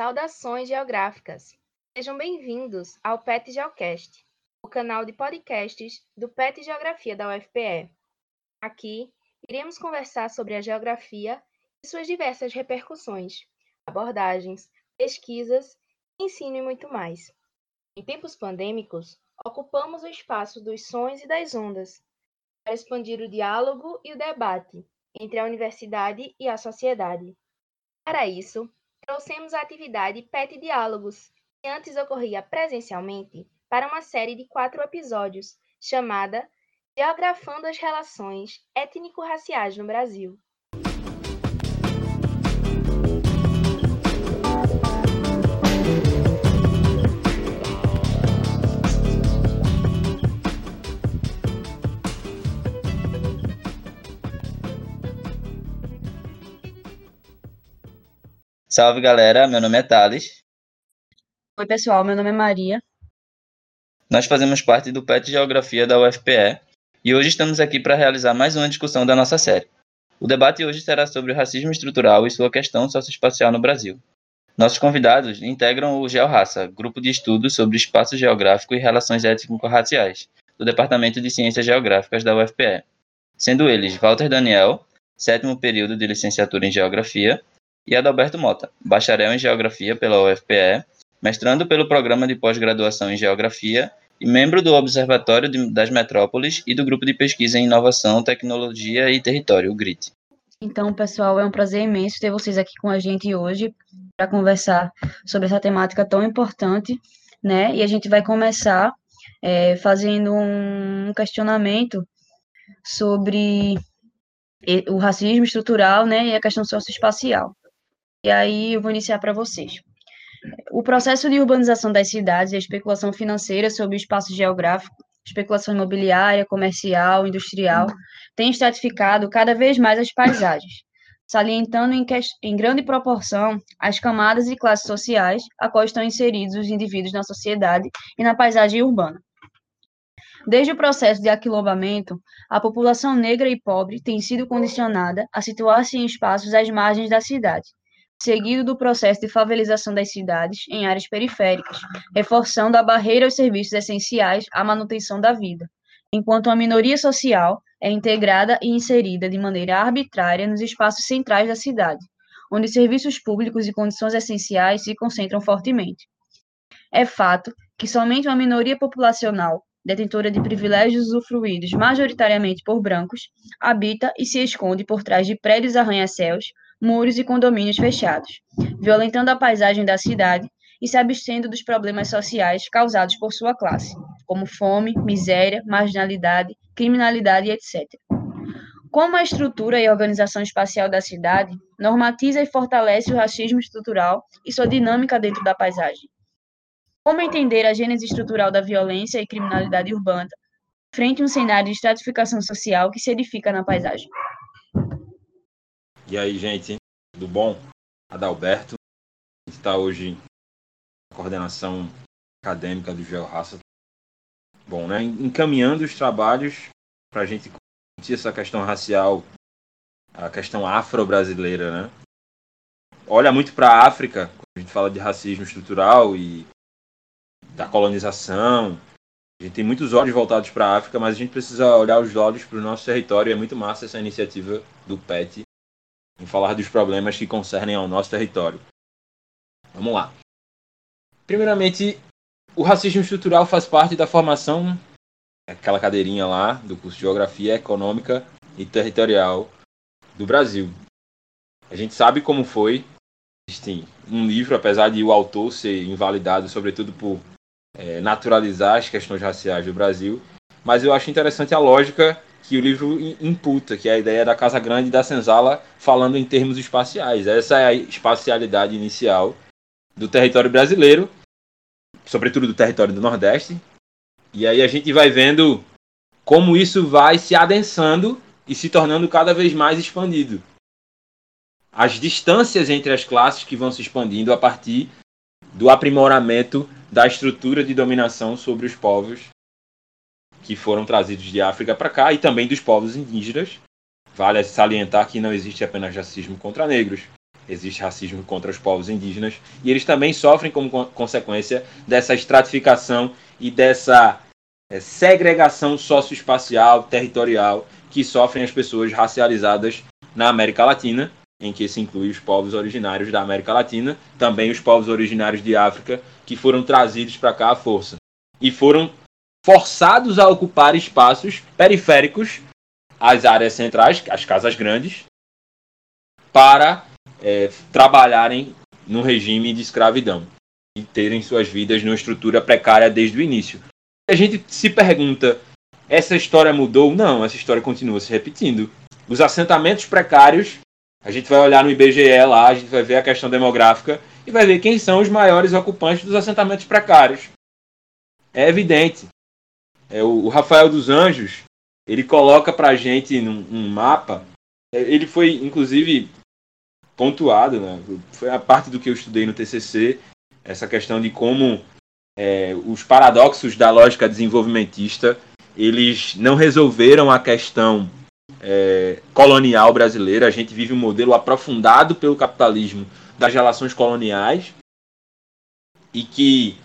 Saudações geográficas! Sejam bem-vindos ao PET Geocast, o canal de podcasts do PET Geografia da UFPE. Aqui, iremos conversar sobre a geografia e suas diversas repercussões, abordagens, pesquisas, ensino e muito mais. Em tempos pandêmicos, ocupamos o espaço dos sons e das ondas para expandir o diálogo e o debate entre a universidade e a sociedade. Para isso, trouxemos a atividade PET Diálogos, que antes ocorria presencialmente, para uma série de quatro episódios, chamada Geografando as Relações Étnico-Raciais no Brasil. Salve galera, meu nome é Thales. Oi pessoal, meu nome é Maria. Nós fazemos parte do PET Geografia da UFPE e hoje estamos aqui para realizar mais uma discussão da nossa série. O debate hoje será sobre o racismo estrutural e sua questão socioespacial no Brasil. Nossos convidados integram o GeoRaça, grupo de estudos sobre espaço geográfico e relações étnico-raciais, do Departamento de Ciências Geográficas da UFPE, sendo eles Walter Daniel, sétimo período de licenciatura em Geografia, e Adalberto Mota, bacharel em Geografia pela UFPE, mestrando pelo Programa de Pós-Graduação em Geografia e membro do Observatório de, das Metrópoles e do Grupo de Pesquisa em Inovação, Tecnologia e Território, o GRIT. Então, pessoal, é um prazer imenso ter vocês aqui com a gente hoje para conversar sobre essa temática tão importante, né? E a gente vai começar é, fazendo um questionamento sobre o racismo estrutural, né, e a questão socioespacial. E aí eu vou iniciar para vocês. O processo de urbanização das cidades e a especulação financeira sobre o espaço geográfico, especulação imobiliária, comercial, industrial, tem estratificado cada vez mais as paisagens, salientando em, em grande proporção as camadas e classes sociais a qual estão inseridos os indivíduos na sociedade e na paisagem urbana. Desde o processo de aquilombamento, a população negra e pobre tem sido condicionada a situar-se em espaços às margens da cidade, seguido do processo de favelização das cidades em áreas periféricas, reforçando a barreira aos serviços essenciais à manutenção da vida, enquanto a minoria social é integrada e inserida de maneira arbitrária nos espaços centrais da cidade, onde serviços públicos e condições essenciais se concentram fortemente. É fato que somente uma minoria populacional, detentora de privilégios usufruídos majoritariamente por brancos, habita e se esconde por trás de prédios arranha-céus, muros e condomínios fechados, violentando a paisagem da cidade e se abstendo dos problemas sociais causados por sua classe, como fome, miséria, marginalidade, criminalidade, etc. Como a estrutura e organização espacial da cidade normatiza e fortalece o racismo estrutural e sua dinâmica dentro da paisagem? Como entender a gênese estrutural da violência e criminalidade urbana frente a um cenário de estratificação social que se edifica na paisagem? E aí, gente, tudo bom? Adalberto, está hoje na coordenação acadêmica do GeoRaça. Bom, né, encaminhando os trabalhos para a gente discutir essa questão racial, a questão afro-brasileira, né? Olha muito para a África, quando a gente fala de racismo estrutural e da colonização. A gente tem muitos olhos voltados para a África, mas a gente precisa olhar os olhos para o nosso território. É muito massa essa iniciativa do PET em falar dos problemas que concernem ao nosso território. Vamos lá. Primeiramente, o racismo estrutural faz parte da formação, aquela cadeirinha lá, do curso de Geografia Econômica e Territorial do Brasil. A gente sabe como foi. Existe um livro, apesar de o autor ser invalidado, sobretudo por é, naturalizar as questões raciais do Brasil, mas eu acho interessante a lógica que o livro imputa, que é a ideia da Casa Grande e da Senzala falando em termos espaciais. Essa é a espacialidade inicial do território brasileiro, sobretudo do território do Nordeste. E aí a gente vai vendo como isso vai se adensando e se tornando cada vez mais expandido. As distâncias entre as classes que vão se expandindo a partir do aprimoramento da estrutura de dominação sobre os povos que foram trazidos de África para cá e também dos povos indígenas. Vale salientar que não existe apenas racismo contra negros, existe racismo contra os povos indígenas e eles também sofrem como consequência dessa estratificação e dessa é, segregação socioespacial, territorial que sofrem as pessoas racializadas na América Latina, em que se inclui os povos originários da América Latina, também os povos originários de África, que foram trazidos para cá à força e foram forçados a ocupar espaços periféricos às áreas centrais, as casas grandes, para é, trabalharem no regime de escravidão e terem suas vidas numa estrutura precária desde o início. A gente se pergunta: essa história mudou? Não, essa história continua se repetindo. Os assentamentos precários, a gente vai olhar no IBGE lá, a gente vai ver a questão demográfica e vai ver quem são os maiores ocupantes dos assentamentos precários. É evidente. É, o, Rafael dos Anjos, ele coloca pra gente num, um mapa. É, ele foi, inclusive, pontuado, né? Foi a parte do que eu estudei no TCC, essa questão de como é, os paradoxos da lógica desenvolvimentista eles não resolveram a questão é, colonial brasileira. A gente vive um modelo aprofundado pelo capitalismo das relações coloniais e que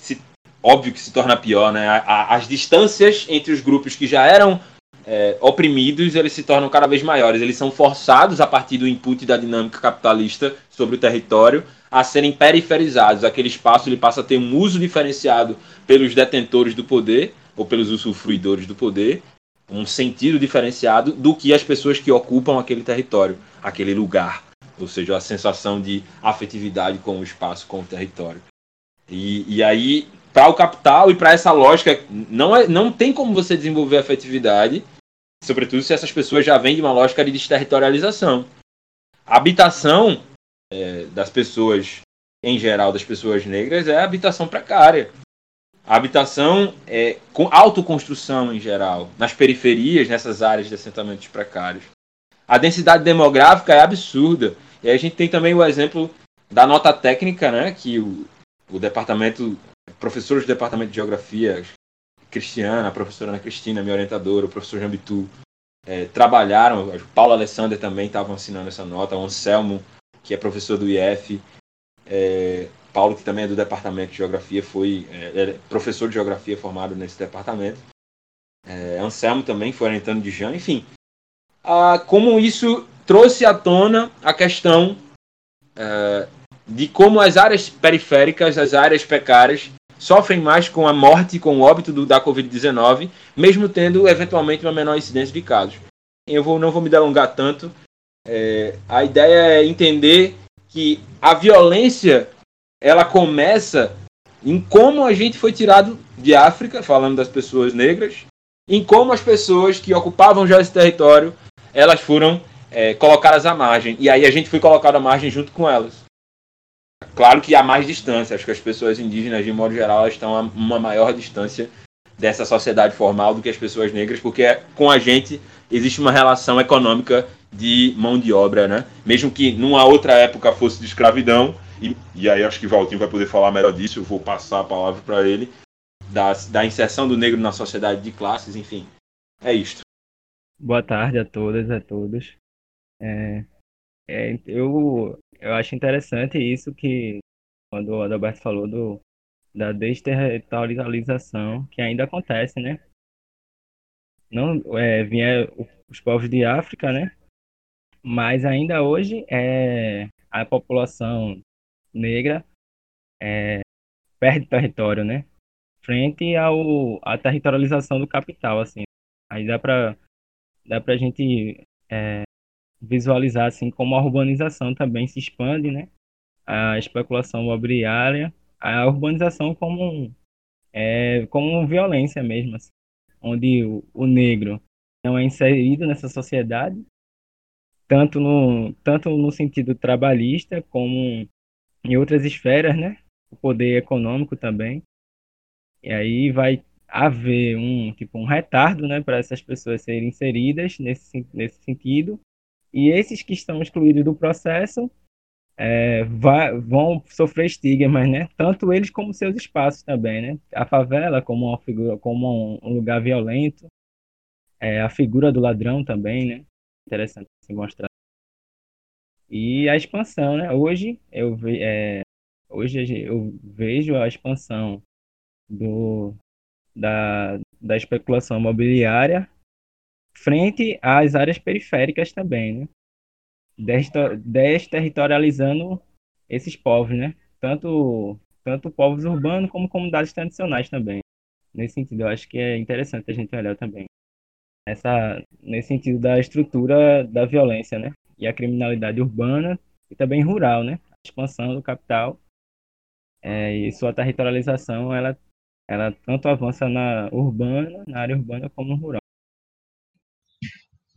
se, óbvio que se torna pior, né? As distâncias entre os grupos que já eram é, oprimidos, eles se tornam cada vez maiores. Eles são forçados a partir do input da dinâmica capitalista sobre o território a serem periferizados. Aquele espaço ele passa a ter um uso diferenciado pelos detentores do poder ou pelos usufruidores do poder, um sentido diferenciado do que as pessoas que ocupam aquele território, aquele lugar, ou seja, a sensação de afetividade com o espaço, com o território. E, e aí, para o capital e para essa lógica, não, é, não tem como você desenvolver afetividade, sobretudo se essas pessoas já vêm de uma lógica de desterritorialização. A habitação é, das pessoas, em geral, das pessoas negras, é habitação precária. A habitação é com autoconstrução em geral, nas periferias, nessas áreas de assentamentos precários. A densidade demográfica é absurda. E aí a gente tem também o exemplo da nota técnica, né, que o, o departamento, professores do departamento de geografia, Cristiana, a professora Ana Cristina, minha orientadora, o professor Jambitu, é, trabalharam, Paulo Alessander também estavam assinando essa nota, o Anselmo, que é professor do IF, é, Paulo, que também é do departamento de geografia, foi é, é professor de geografia formado nesse departamento. É, Anselmo também foi orientando de Jean, enfim. Ah, como isso trouxe à tona a questão é, de como as áreas periféricas, as áreas precárias, sofrem mais com a morte, com o óbito do, da Covid-19, mesmo tendo eventualmente uma menor incidência de casos. Eu vou, não vou me delongar tanto. É, a ideia é entender que a violência ela começa em como a gente foi tirado de África, falando das pessoas negras, em como as pessoas que ocupavam já esse território, elas foram é, colocadas à margem. E aí a gente foi colocado à margem junto com elas. Claro que há mais distância, acho que as pessoas indígenas, de modo geral, estão a uma maior distância dessa sociedade formal do que as pessoas negras, porque com a gente existe uma relação econômica de mão de obra, né? Mesmo que numa outra época fosse de escravidão, e, e aí acho que Valtinho vai poder falar melhor disso, eu vou passar a palavra para ele, da, da inserção do negro na sociedade de classes, enfim. É isto. Boa tarde a todas e a todos. É, é, eu, eu acho interessante isso que, quando o Adalberto falou do, da desterritorialização, que ainda acontece, né? Não, é, vinha os povos de África, né? Mas ainda hoje é, a população negra é, perde território, né? Frente ao, à territorialização do capital, assim. Aí dá para dá pra gente é, visualizar, assim, como a urbanização também se expande, né? A especulação imobiliária, a urbanização como, é, como violência mesmo, assim, onde o, o negro não é inserido nessa sociedade, tanto no, tanto no sentido trabalhista como em outras esferas, né? O poder econômico também. E aí vai haver um tipo um retardo, né, para essas pessoas serem inseridas nesse nesse sentido. E esses que estão excluídos do processo é, vai, vão sofrer estigmas, né? Tanto eles como seus espaços também, né? A favela como uma figura, como um, lugar violento, é, a figura do ladrão também, né? Interessante se mostrar. e a expansão, né? Hoje eu, ve, é, hoje eu vejo a expansão do, da, da especulação imobiliária frente às áreas periféricas também, né? Desterritorializando esses povos, né? Tanto, tanto povos urbanos como comunidades tradicionais também. Nesse sentido, eu acho que é interessante a gente olhar também. Essa, nesse sentido da estrutura da violência, né? E a criminalidade urbana e também rural, né? A expansão do capital é, e sua territorialização, ela, ela tanto avança na urbana, na área urbana, como no rural.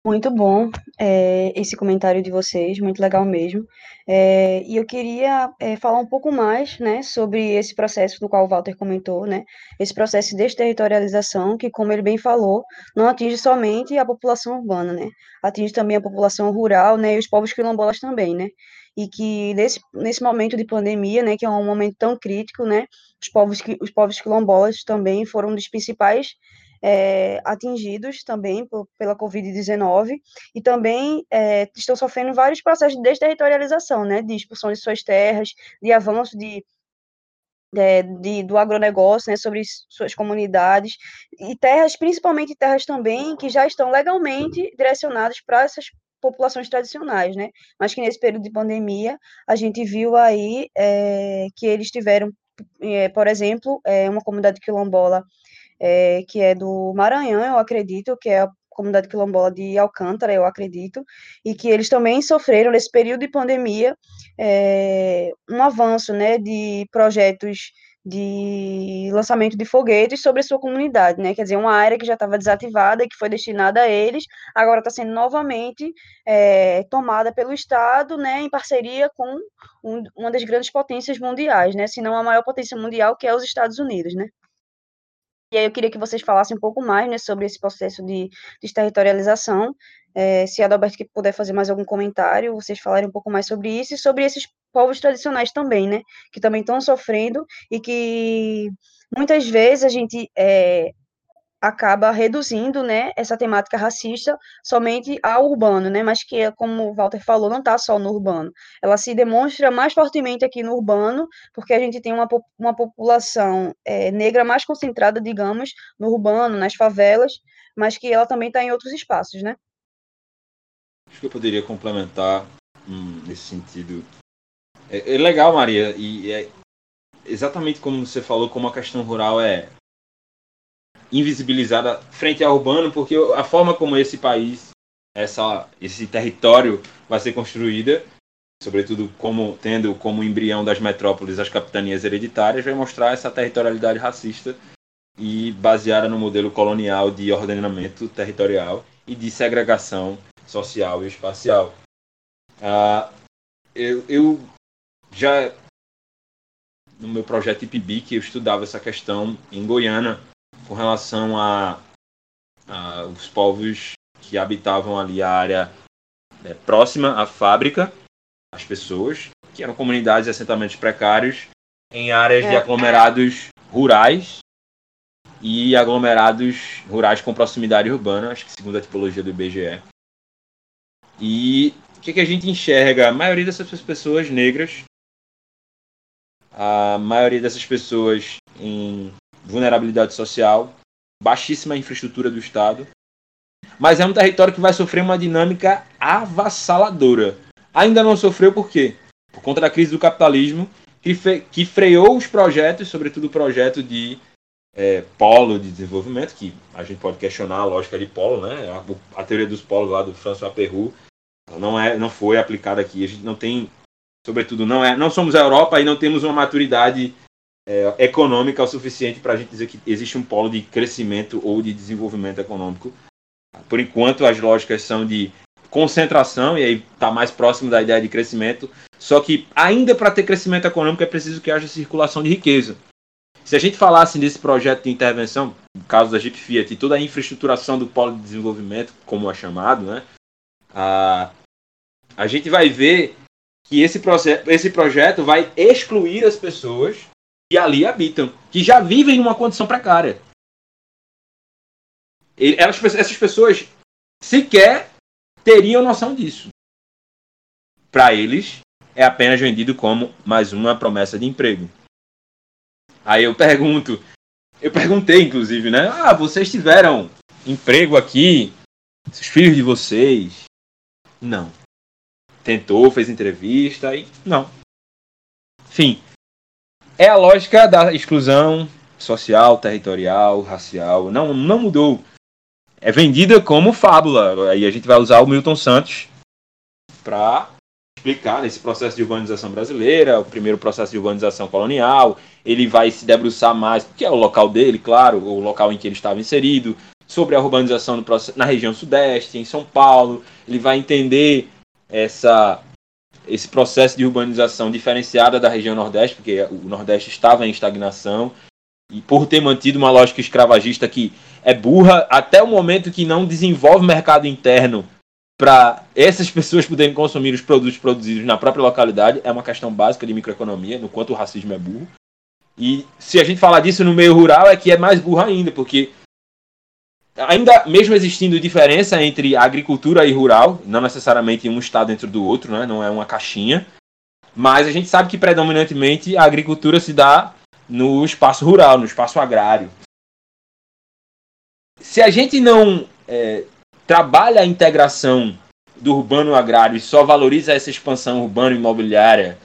Muito bom é, esse comentário de vocês, muito legal mesmo. É, e eu queria é, falar um pouco mais né, sobre esse processo do qual o Walter comentou, né, esse processo de desterritorialização, que, como ele bem falou, não atinge somente a população urbana, né, atinge também a população rural né, e os povos quilombolas também. Né, e que nesse, nesse momento de pandemia, né, que é um momento tão crítico, né, os povos, os povos quilombolas também foram um dos principais é, atingidos também pela Covid-19 e também é, estão sofrendo vários processos de desterritorialização, né, de expulsão de suas terras, de avanço de, de, de, do agronegócio, né, sobre suas comunidades, e terras, principalmente terras também, que já estão legalmente direcionadas para essas populações tradicionais, né, mas que nesse período de pandemia a gente viu aí é, que eles tiveram, é, por exemplo, é, uma comunidade quilombola é, que é do Maranhão, eu acredito, que é a comunidade quilombola de Alcântara, eu acredito, e que eles também sofreram, nesse período de pandemia, é, um avanço né, de projetos de lançamento de foguetes sobre a sua comunidade, né? Quer dizer, uma área que já estava desativada e que foi destinada a eles, agora está sendo novamente é, tomada pelo Estado, né? Em parceria com um, uma das grandes potências mundiais, né? Se não a maior potência mundial, que é os Estados Unidos, né? E aí eu queria que vocês falassem um pouco mais né, sobre esse processo de desterritorialização. É, se a Adalberto puder fazer mais algum comentário, vocês falarem um pouco mais sobre isso e sobre esses povos tradicionais também, né? Que também estão sofrendo e que muitas vezes a gente é, acaba reduzindo, né, essa temática racista somente ao urbano, né, mas que, como o Walter falou, não está só no urbano. Ela se demonstra mais fortemente aqui no urbano, porque a gente tem uma, uma população é, negra mais concentrada, digamos, no urbano, nas favelas, mas que ela também está em outros espaços, né? Acho que eu poderia complementar hum, nesse sentido. É, é legal, Maria, e é exatamente como você falou, como a questão rural é invisibilizada frente ao urbano, porque a forma como esse país, essa, esse território vai ser construída, sobretudo como tendo como embrião das metrópoles as capitanias hereditárias, vai mostrar essa territorialidade racista e baseada no modelo colonial de ordenamento territorial e de segregação social e espacial. Uh, eu, eu já no meu projeto IPBIC eu estudava essa questão em Goiânia com relação a, a os povos que habitavam ali a área né, próxima à fábrica, as pessoas, que eram comunidades e assentamentos precários em áreas é, de aglomerados rurais e aglomerados rurais com proximidade urbana, acho que segundo a tipologia do IBGE. E o que, que a gente enxerga? A maioria dessas pessoas negras, a maioria dessas pessoas em vulnerabilidade social, baixíssima infraestrutura do Estado, mas é um território que vai sofrer uma dinâmica avassaladora. Ainda não sofreu por quê? Por conta da crise do capitalismo, que, que freou os projetos, sobretudo o projeto de é, polo de desenvolvimento, que a gente pode questionar a lógica de polo, né? A, a teoria dos polos lá do François Perroux não é, não foi aplicada aqui. A gente não tem, sobretudo, não é, não somos a Europa e não temos uma maturidade é, econômica o suficiente para a gente dizer que existe um polo de crescimento ou de desenvolvimento econômico. Por enquanto, as lógicas são de concentração, e aí está mais próximo da ideia de crescimento. Só que, ainda para ter crescimento econômico, é preciso que haja circulação de riqueza. Se a gente falasse nesse projeto de intervenção, no caso da Jeep Fiat, e toda a infraestruturação do polo de desenvolvimento, como é chamado, né, a, a gente vai ver que esse, esse projeto vai excluir as pessoas que ali habitam, que já vivem em uma condição precária. Elas, essas pessoas sequer teriam noção disso. para eles, é apenas vendido como mais uma promessa de emprego. Aí eu pergunto, eu perguntei inclusive, né? Ah, vocês tiveram emprego aqui? Os filhos de vocês? Não. Tentou, fez entrevista e não. Enfim, é a lógica da exclusão social, territorial, racial. Não, não mudou. É vendida como fábula. Aí a gente vai usar o Milton Santos para explicar nesse processo de urbanização brasileira, o primeiro processo de urbanização colonial. Ele vai se debruçar mais, porque é o local dele, claro, o local em que ele estava inserido, sobre a urbanização na região sudeste, em São Paulo. Ele vai entender essa esse processo de urbanização diferenciada da região Nordeste, porque o Nordeste estava em estagnação, e por ter mantido uma lógica escravagista que é burra até o momento que não desenvolve mercado interno para essas pessoas poderem consumir os produtos produzidos na própria localidade, é uma questão básica de microeconomia, no quanto o racismo é burro. E se a gente falar disso no meio rural, é que é mais burro ainda, porque ainda mesmo existindo diferença entre agricultura e rural, não necessariamente um está dentro do outro, né? não é uma caixinha, mas a gente sabe que predominantemente a agricultura se dá no espaço rural, no espaço agrário. Se a gente não é, trabalha a integração do urbano agrário e só valoriza essa expansão urbana imobiliária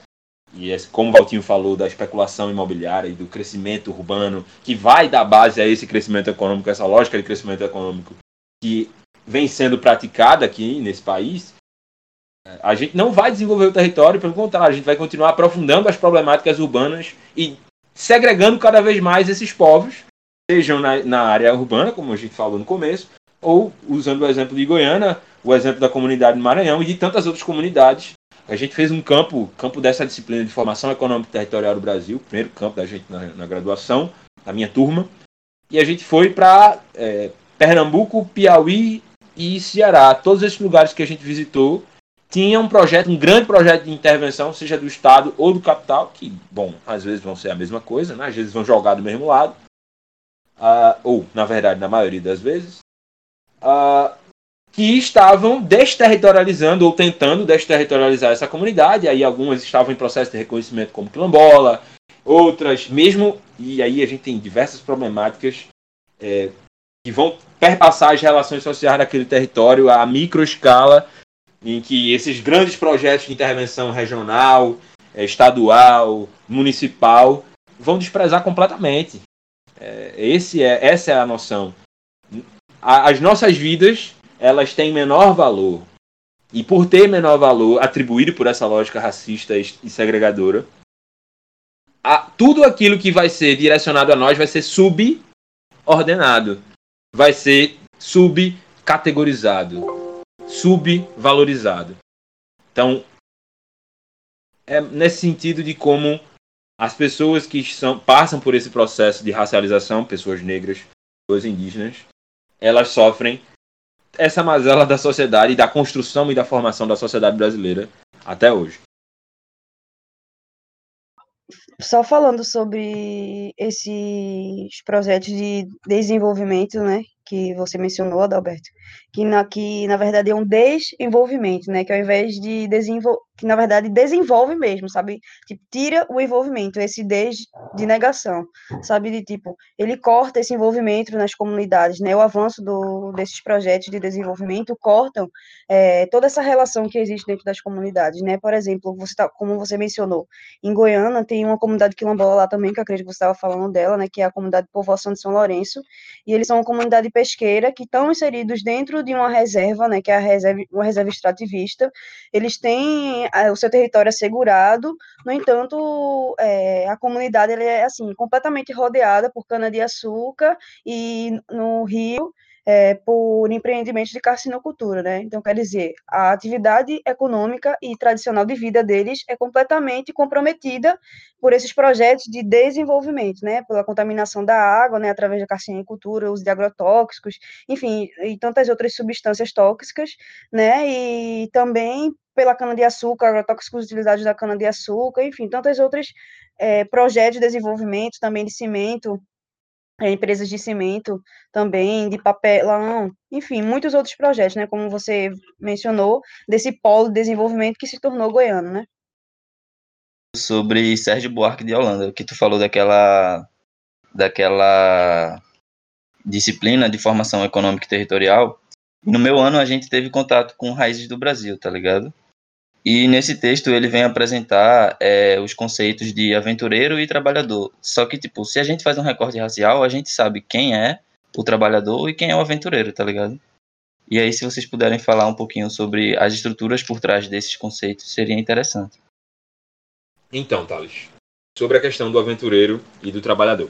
e como o Valtinho falou da especulação imobiliária e do crescimento urbano, que vai dar base a esse crescimento econômico, essa lógica de crescimento econômico que vem sendo praticada aqui nesse país, a gente não vai desenvolver o território, pelo contrário, a gente vai continuar aprofundando as problemáticas urbanas e segregando cada vez mais esses povos, sejam na, na área urbana, como a gente falou no começo, ou usando o exemplo de Goiânia, o exemplo da comunidade do Maranhão e de tantas outras comunidades a gente fez um campo, campo dessa disciplina de formação econômica territorial do Brasil, primeiro campo da gente na, na graduação, da minha turma, e a gente foi para é, Pernambuco, Piauí e Ceará. Todos esses lugares que a gente visitou tinham um projeto, um grande projeto de intervenção, seja do Estado ou do capital, que, bom, às vezes vão ser a mesma coisa, né? às vezes vão jogar do mesmo lado, uh, ou, na verdade, na maioria das vezes. Uh, que estavam desterritorializando ou tentando desterritorializar essa comunidade. Aí algumas estavam em processo de reconhecimento como quilombola, outras mesmo. E aí a gente tem diversas problemáticas é, que vão perpassar as relações sociais daquele território a micro escala, em que esses grandes projetos de intervenção regional, é, estadual, municipal vão desprezar completamente. É, esse é, essa é a noção. As nossas vidas elas têm menor valor. E por ter menor valor, atribuído por essa lógica racista e segregadora, a, tudo aquilo que vai ser direcionado a nós vai ser subordenado, vai ser subcategorizado, subvalorizado. Então, é nesse sentido de como as pessoas que são, passam por esse processo de racialização, pessoas negras, pessoas indígenas, elas sofrem essa mazela da sociedade, da construção e da formação da sociedade brasileira até hoje. Só falando sobre esses projetos de desenvolvimento, né, que você mencionou, Adalberto, que na, que na verdade é um desenvolvimento, né, que ao invés de desenvolver, que na verdade desenvolve mesmo, sabe, tipo, tira o envolvimento, esse des de negação, sabe, de tipo, ele corta esse envolvimento nas comunidades, né, o avanço do, desses projetos de desenvolvimento cortam é, toda essa relação que existe dentro das comunidades, né, por exemplo, você tá, como você mencionou, em Goiânia tem uma comunidade quilombola lá também, que eu acredito que você estava falando dela, né, que é a comunidade de povoação de São Lourenço, e eles são uma comunidade pesqueira que estão inseridos dentro de uma reserva, né, que é a reserva, uma reserva extrativista. Eles têm é, o seu território assegurado, no entanto, é, a comunidade é assim completamente rodeada por cana de açúcar e no rio é, por empreendimentos de carcinocultura, né? Então, quer dizer, a atividade econômica e tradicional de vida deles é completamente comprometida por esses projetos de desenvolvimento, né? Pela contaminação da água, né? Através da carcinocultura, uso de agrotóxicos, enfim, e tantas outras substâncias tóxicas, né? E também pela cana-de-açúcar, agrotóxicos utilizados da cana-de-açúcar, enfim, tantas outras é, projetos de desenvolvimento, também de cimento, empresas de cimento também, de papelão, enfim, muitos outros projetos, né, como você mencionou, desse polo de desenvolvimento que se tornou goiano, né? Sobre Sérgio Buarque de Holanda, que tu falou daquela daquela disciplina de formação econômica e territorial. No meu ano a gente teve contato com raízes do Brasil, tá ligado? E nesse texto ele vem apresentar é, os conceitos de aventureiro e trabalhador. Só que, tipo, se a gente faz um recorte racial, a gente sabe quem é o trabalhador e quem é o aventureiro, tá ligado? E aí, se vocês puderem falar um pouquinho sobre as estruturas por trás desses conceitos, seria interessante. Então, Thales, sobre a questão do aventureiro e do trabalhador.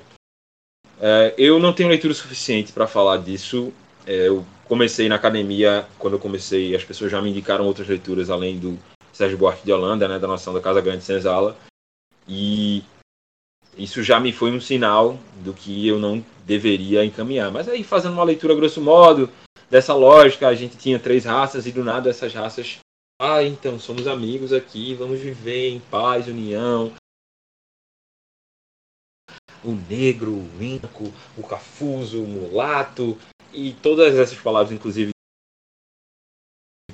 É, eu não tenho leitura suficiente para falar disso. É, eu comecei na academia, quando eu comecei, as pessoas já me indicaram outras leituras além do Sérgio Buarque de Holanda, né, da Nação da Casa Grande Senzala. E isso já me foi um sinal do que eu não deveria encaminhar. Mas aí, fazendo uma leitura grosso modo dessa lógica, a gente tinha três raças e do nada essas raças. Ah, então somos amigos aqui, vamos viver em paz, união. O negro, o índico, o cafuso, o mulato, e todas essas palavras, inclusive,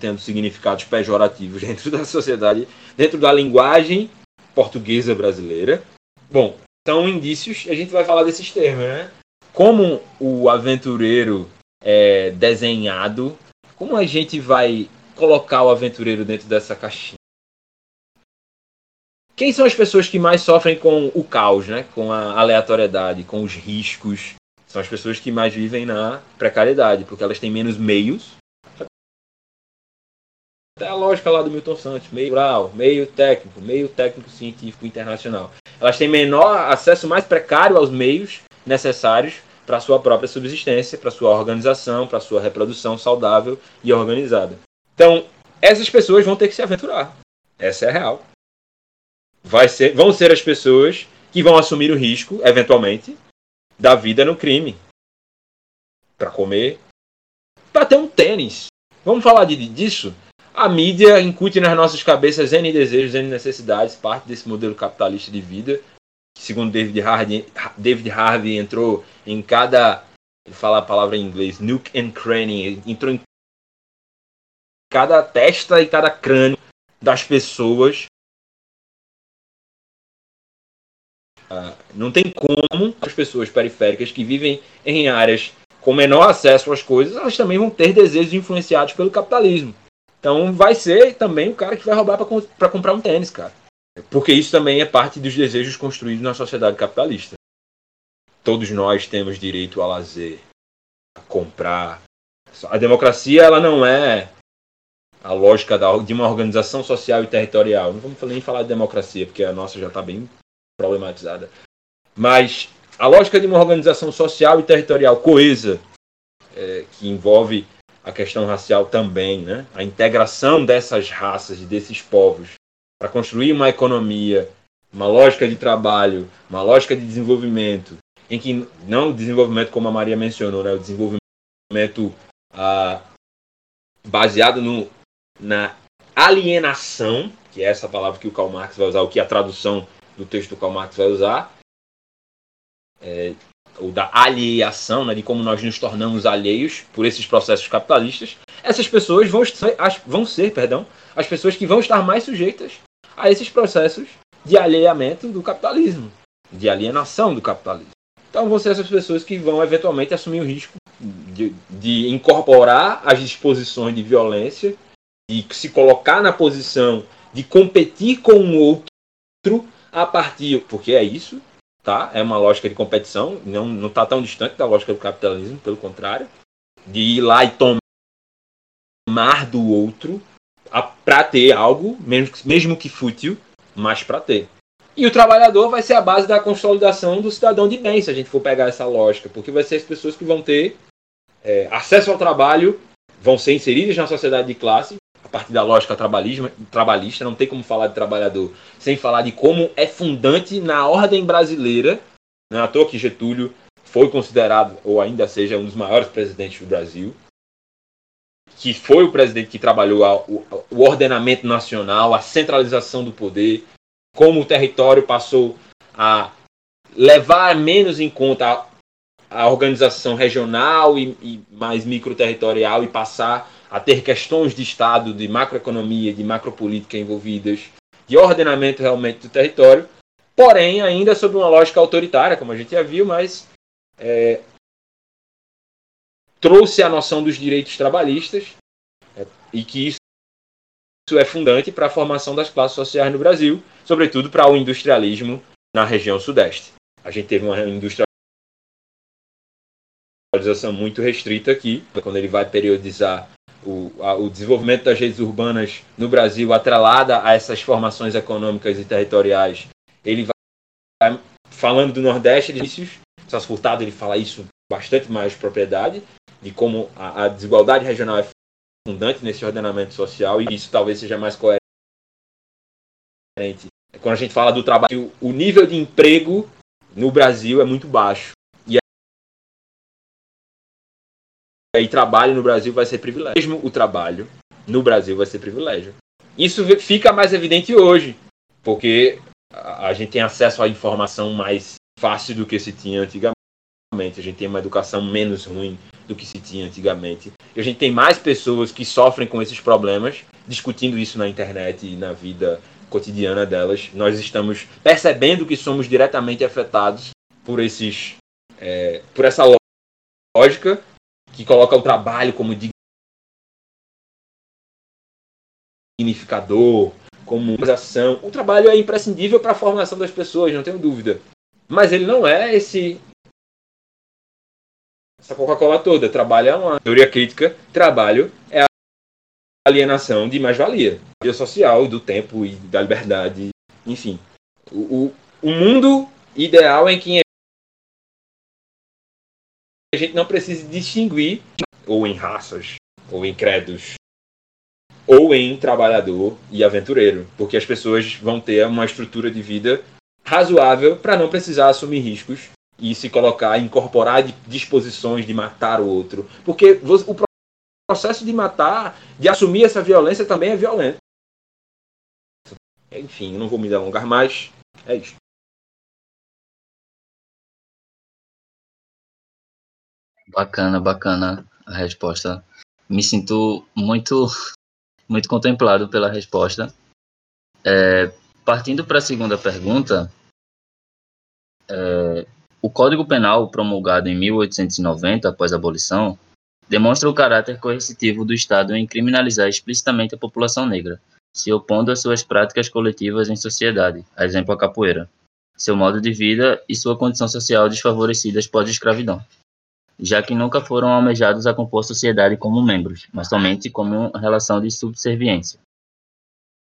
tendo significados pejorativos dentro da sociedade, dentro da linguagem portuguesa brasileira. Bom, são indícios, a gente vai falar desses termos, né? Como o aventureiro é desenhado, como a gente vai colocar o aventureiro dentro dessa caixinha? Quem são as pessoas que mais sofrem com o caos, né? com a aleatoriedade, com os riscos? São as pessoas que mais vivem na precariedade, porque elas têm menos meios é a lógica lá do Milton Santos, meio rural, meio técnico, meio técnico científico internacional. Elas têm menor acesso mais precário aos meios necessários para sua própria subsistência, para sua organização, para sua reprodução saudável e organizada. Então, essas pessoas vão ter que se aventurar. Essa é a real. Vai ser, vão ser as pessoas que vão assumir o risco, eventualmente, da vida no crime. Para comer, para ter um tênis. Vamos falar de, disso? A mídia incute nas nossas cabeças N desejos, N necessidades, parte desse modelo capitalista de vida, segundo David Harvey, David Harvey entrou em cada. Ele fala a palavra em inglês, nuke and cranny, entrou em cada testa e cada crânio das pessoas. Uh, não tem como as pessoas periféricas que vivem em áreas com menor acesso às coisas, elas também vão ter desejos influenciados pelo capitalismo. Então vai ser também o cara que vai roubar para comprar um tênis, cara. Porque isso também é parte dos desejos construídos na sociedade capitalista. Todos nós temos direito a lazer, a comprar. A democracia ela não é a lógica de uma organização social e territorial. Não vamos nem falar de democracia, porque a nossa já está bem problematizada. Mas a lógica de uma organização social e territorial coesa, é, que envolve a questão racial também, né? A integração dessas raças e desses povos para construir uma economia, uma lógica de trabalho, uma lógica de desenvolvimento, em que não o desenvolvimento como a Maria mencionou, né? O desenvolvimento ah, baseado no, na alienação, que é essa palavra que o Karl Marx vai usar, o que a tradução do texto do Karl Marx vai usar, é, ou da alieação, né, de como nós nos tornamos alheios por esses processos capitalistas, essas pessoas vão ser, vão ser perdão, as pessoas que vão estar mais sujeitas a esses processos de alheamento do capitalismo, de alienação do capitalismo. Então vão ser essas pessoas que vão eventualmente assumir o risco de, de incorporar as disposições de violência, de se colocar na posição de competir com o outro a partir, porque é isso, tá? É uma lógica de competição, não não está tão distante da lógica do capitalismo, pelo contrário, de ir lá e tomar do outro para ter algo, mesmo, mesmo que fútil, mas para ter. E o trabalhador vai ser a base da consolidação do cidadão de bem, se a gente for pegar essa lógica, porque vai ser as pessoas que vão ter é, acesso ao trabalho, vão ser inseridas na sociedade de classe, partir da lógica trabalhista, não tem como falar de trabalhador sem falar de como é fundante na ordem brasileira. Não é à toa que Getúlio foi considerado, ou ainda seja, um dos maiores presidentes do Brasil, que foi o presidente que trabalhou a, o, o ordenamento nacional, a centralização do poder, como o território passou a levar menos em conta a organização regional e, e mais microterritorial e passar a ter questões de Estado, de macroeconomia, de macropolítica envolvidas, de ordenamento realmente do território, porém ainda sob uma lógica autoritária, como a gente já viu, mas é, trouxe a noção dos direitos trabalhistas é, e que isso, isso é fundante para a formação das classes sociais no Brasil, sobretudo para o industrialismo na região sudeste. A gente teve uma industrialização muito restrita aqui, quando ele vai periodizar o, a, o desenvolvimento das redes urbanas no Brasil atrelada a essas formações econômicas e territoriais. Ele vai falando do Nordeste, ele, Celso Furtado ele fala isso bastante mais propriedade, de como a, a desigualdade regional é fundante nesse ordenamento social e isso talvez seja mais coerente. Quando a gente fala do trabalho, o nível de emprego no Brasil é muito baixo. E trabalho no Brasil vai ser privilégio. Mesmo o trabalho no Brasil vai ser privilégio. Isso fica mais evidente hoje, porque a gente tem acesso à informação mais fácil do que se tinha antigamente. A gente tem uma educação menos ruim do que se tinha antigamente. E a gente tem mais pessoas que sofrem com esses problemas, discutindo isso na internet e na vida cotidiana delas. Nós estamos percebendo que somos diretamente afetados por esses, é, por essa lógica que coloca o trabalho como dignificador, como ação. O trabalho é imprescindível para a formação das pessoas, não tenho dúvida. Mas ele não é esse essa Coca-Cola toda. Trabalho é uma teoria crítica. Trabalho é a alienação de mais-valia. Vida social, do tempo e da liberdade. Enfim. O, o, o mundo ideal em que a gente não precisa distinguir ou em raças, ou em credos, ou em trabalhador e aventureiro, porque as pessoas vão ter uma estrutura de vida razoável para não precisar assumir riscos e se colocar, incorporar disposições de matar o outro. Porque o processo de matar, de assumir essa violência também é violento. Enfim, não vou me alongar mais. É isso. Bacana, bacana a resposta. Me sinto muito, muito contemplado pela resposta. É, partindo para a segunda pergunta, é, o Código Penal, promulgado em 1890, após a abolição, demonstra o caráter coercitivo do Estado em criminalizar explicitamente a população negra, se opondo às suas práticas coletivas em sociedade, a exemplo a capoeira, seu modo de vida e sua condição social desfavorecidas pós-escravidão, já que nunca foram almejados a compor sociedade como membros, mas somente como relação de subserviência.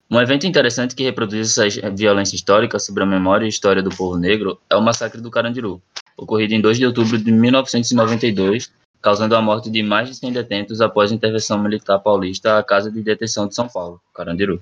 Um evento interessante que reproduz essa violência histórica sobre a memória e história do povo negro é o massacre do Carandiru, ocorrido em 2 de outubro de 1992, causando a morte de mais de 100 detentos após a intervenção militar paulista à Casa de Detenção de São Paulo, Carandiru.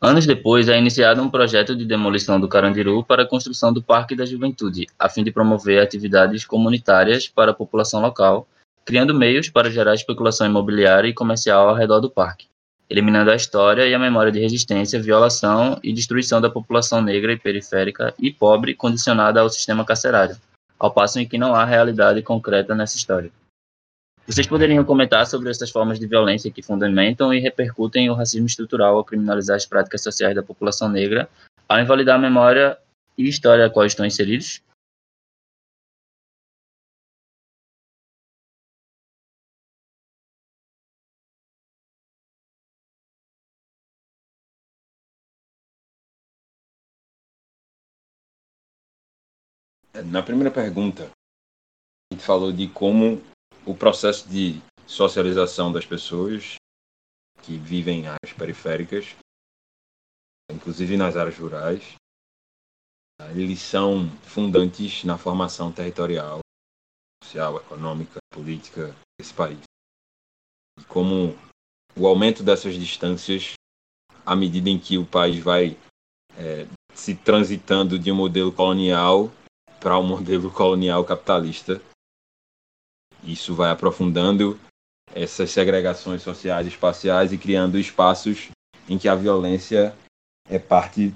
Anos depois, é iniciado um projeto de demolição do Carandiru para a construção do Parque da Juventude, a fim de promover atividades comunitárias para a população local, criando meios para gerar especulação imobiliária e comercial ao redor do parque eliminando a história e a memória de resistência, violação e destruição da população negra e periférica e pobre condicionada ao sistema carcerário, ao passo em que não há realidade concreta nessa história. Vocês poderiam comentar sobre essas formas de violência que fundamentam e repercutem o racismo estrutural ao criminalizar as práticas sociais da população negra, ao invalidar a memória e história a qual estão inseridos? Na primeira pergunta, a gente falou de como o processo de socialização das pessoas que vivem em áreas periféricas, inclusive nas áreas rurais, eles são fundantes na formação territorial, social, econômica, política desse país. E como o aumento dessas distâncias, à medida em que o país vai é, se transitando de um modelo colonial para um modelo colonial capitalista. Isso vai aprofundando essas segregações sociais e espaciais e criando espaços em que a violência é parte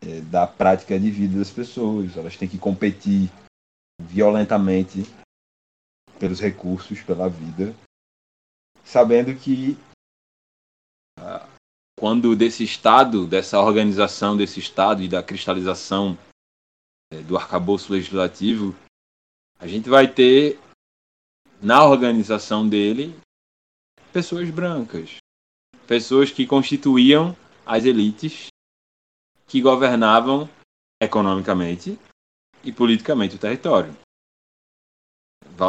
é, da prática de vida das pessoas. Elas têm que competir violentamente pelos recursos, pela vida, sabendo que ah, quando desse Estado, dessa organização desse Estado e da cristalização é, do arcabouço legislativo, a gente vai ter na organização dele pessoas brancas, pessoas que constituíam as elites que governavam economicamente e politicamente o território.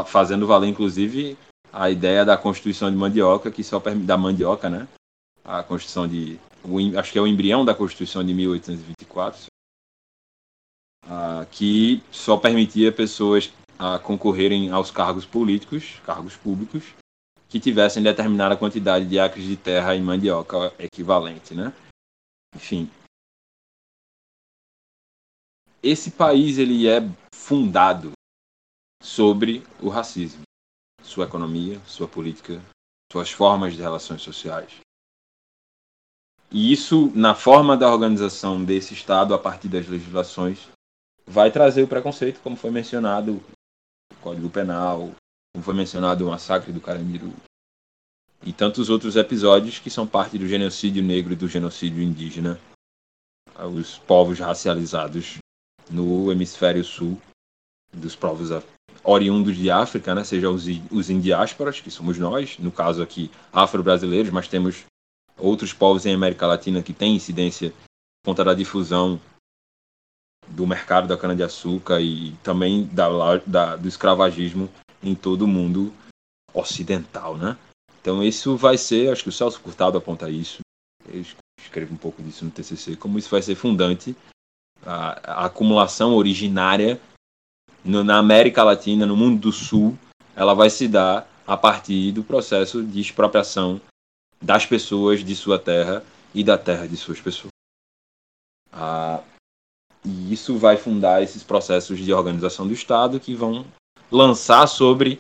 Fazendo valer, inclusive, a ideia da Constituição de Mandioca, que só da Mandioca, né? A Constituição de. O, acho que é o embrião da Constituição de 1824, que só permitia pessoas concorrerem aos cargos políticos, cargos públicos, que tivessem determinada quantidade de acres de terra em mandioca equivalente, né? Enfim, esse país ele é fundado sobre o racismo, sua economia, sua política, suas formas de relações sociais. E isso, na forma da organização desse Estado, a partir das legislações, vai trazer o preconceito, como foi mencionado Código Penal, como foi mencionado o massacre do Carandiru, e tantos outros episódios que são parte do genocídio negro e do genocídio indígena, os povos racializados no hemisfério sul, dos povos oriundos de África, né, seja os, os em diásporas, que somos nós, no caso aqui afro-brasileiros, mas temos outros povos em América Latina que têm incidência contra a difusão do mercado da cana-de-açúcar e também da, da, do escravagismo em todo o mundo ocidental, né? Então isso vai ser, acho que o Celso Curtado aponta isso, eu escrevo um pouco disso no TCC, como isso vai ser fundante a, a acumulação originária no, na América Latina, no mundo do Sul, ela vai se dar a partir do processo de expropriação das pessoas de sua terra e da terra de suas pessoas. Isso vai fundar esses processos de organização do Estado que vão lançar sobre,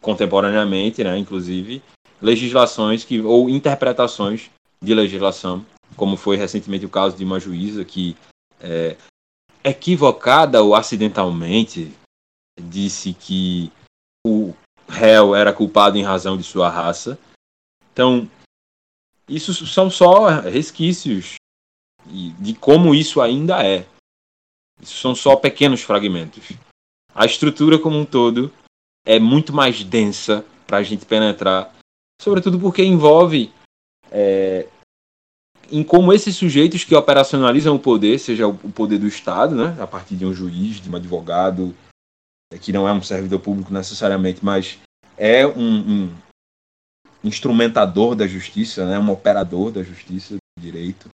contemporaneamente, né, inclusive, legislações que, ou interpretações de legislação, como foi recentemente o caso de uma juíza que é, equivocada ou acidentalmente disse que o réu era culpado em razão de sua raça. Então, isso são só resquícios de como isso ainda é. Isso são só pequenos fragmentos. A estrutura como um todo é muito mais densa para a gente penetrar, sobretudo porque envolve é, em como esses sujeitos que operacionalizam o poder, seja o poder do Estado, né, a partir de um juiz, de um advogado, é, que não é um servidor público necessariamente, mas é um, um instrumentador da justiça, né, um operador da justiça, do direito,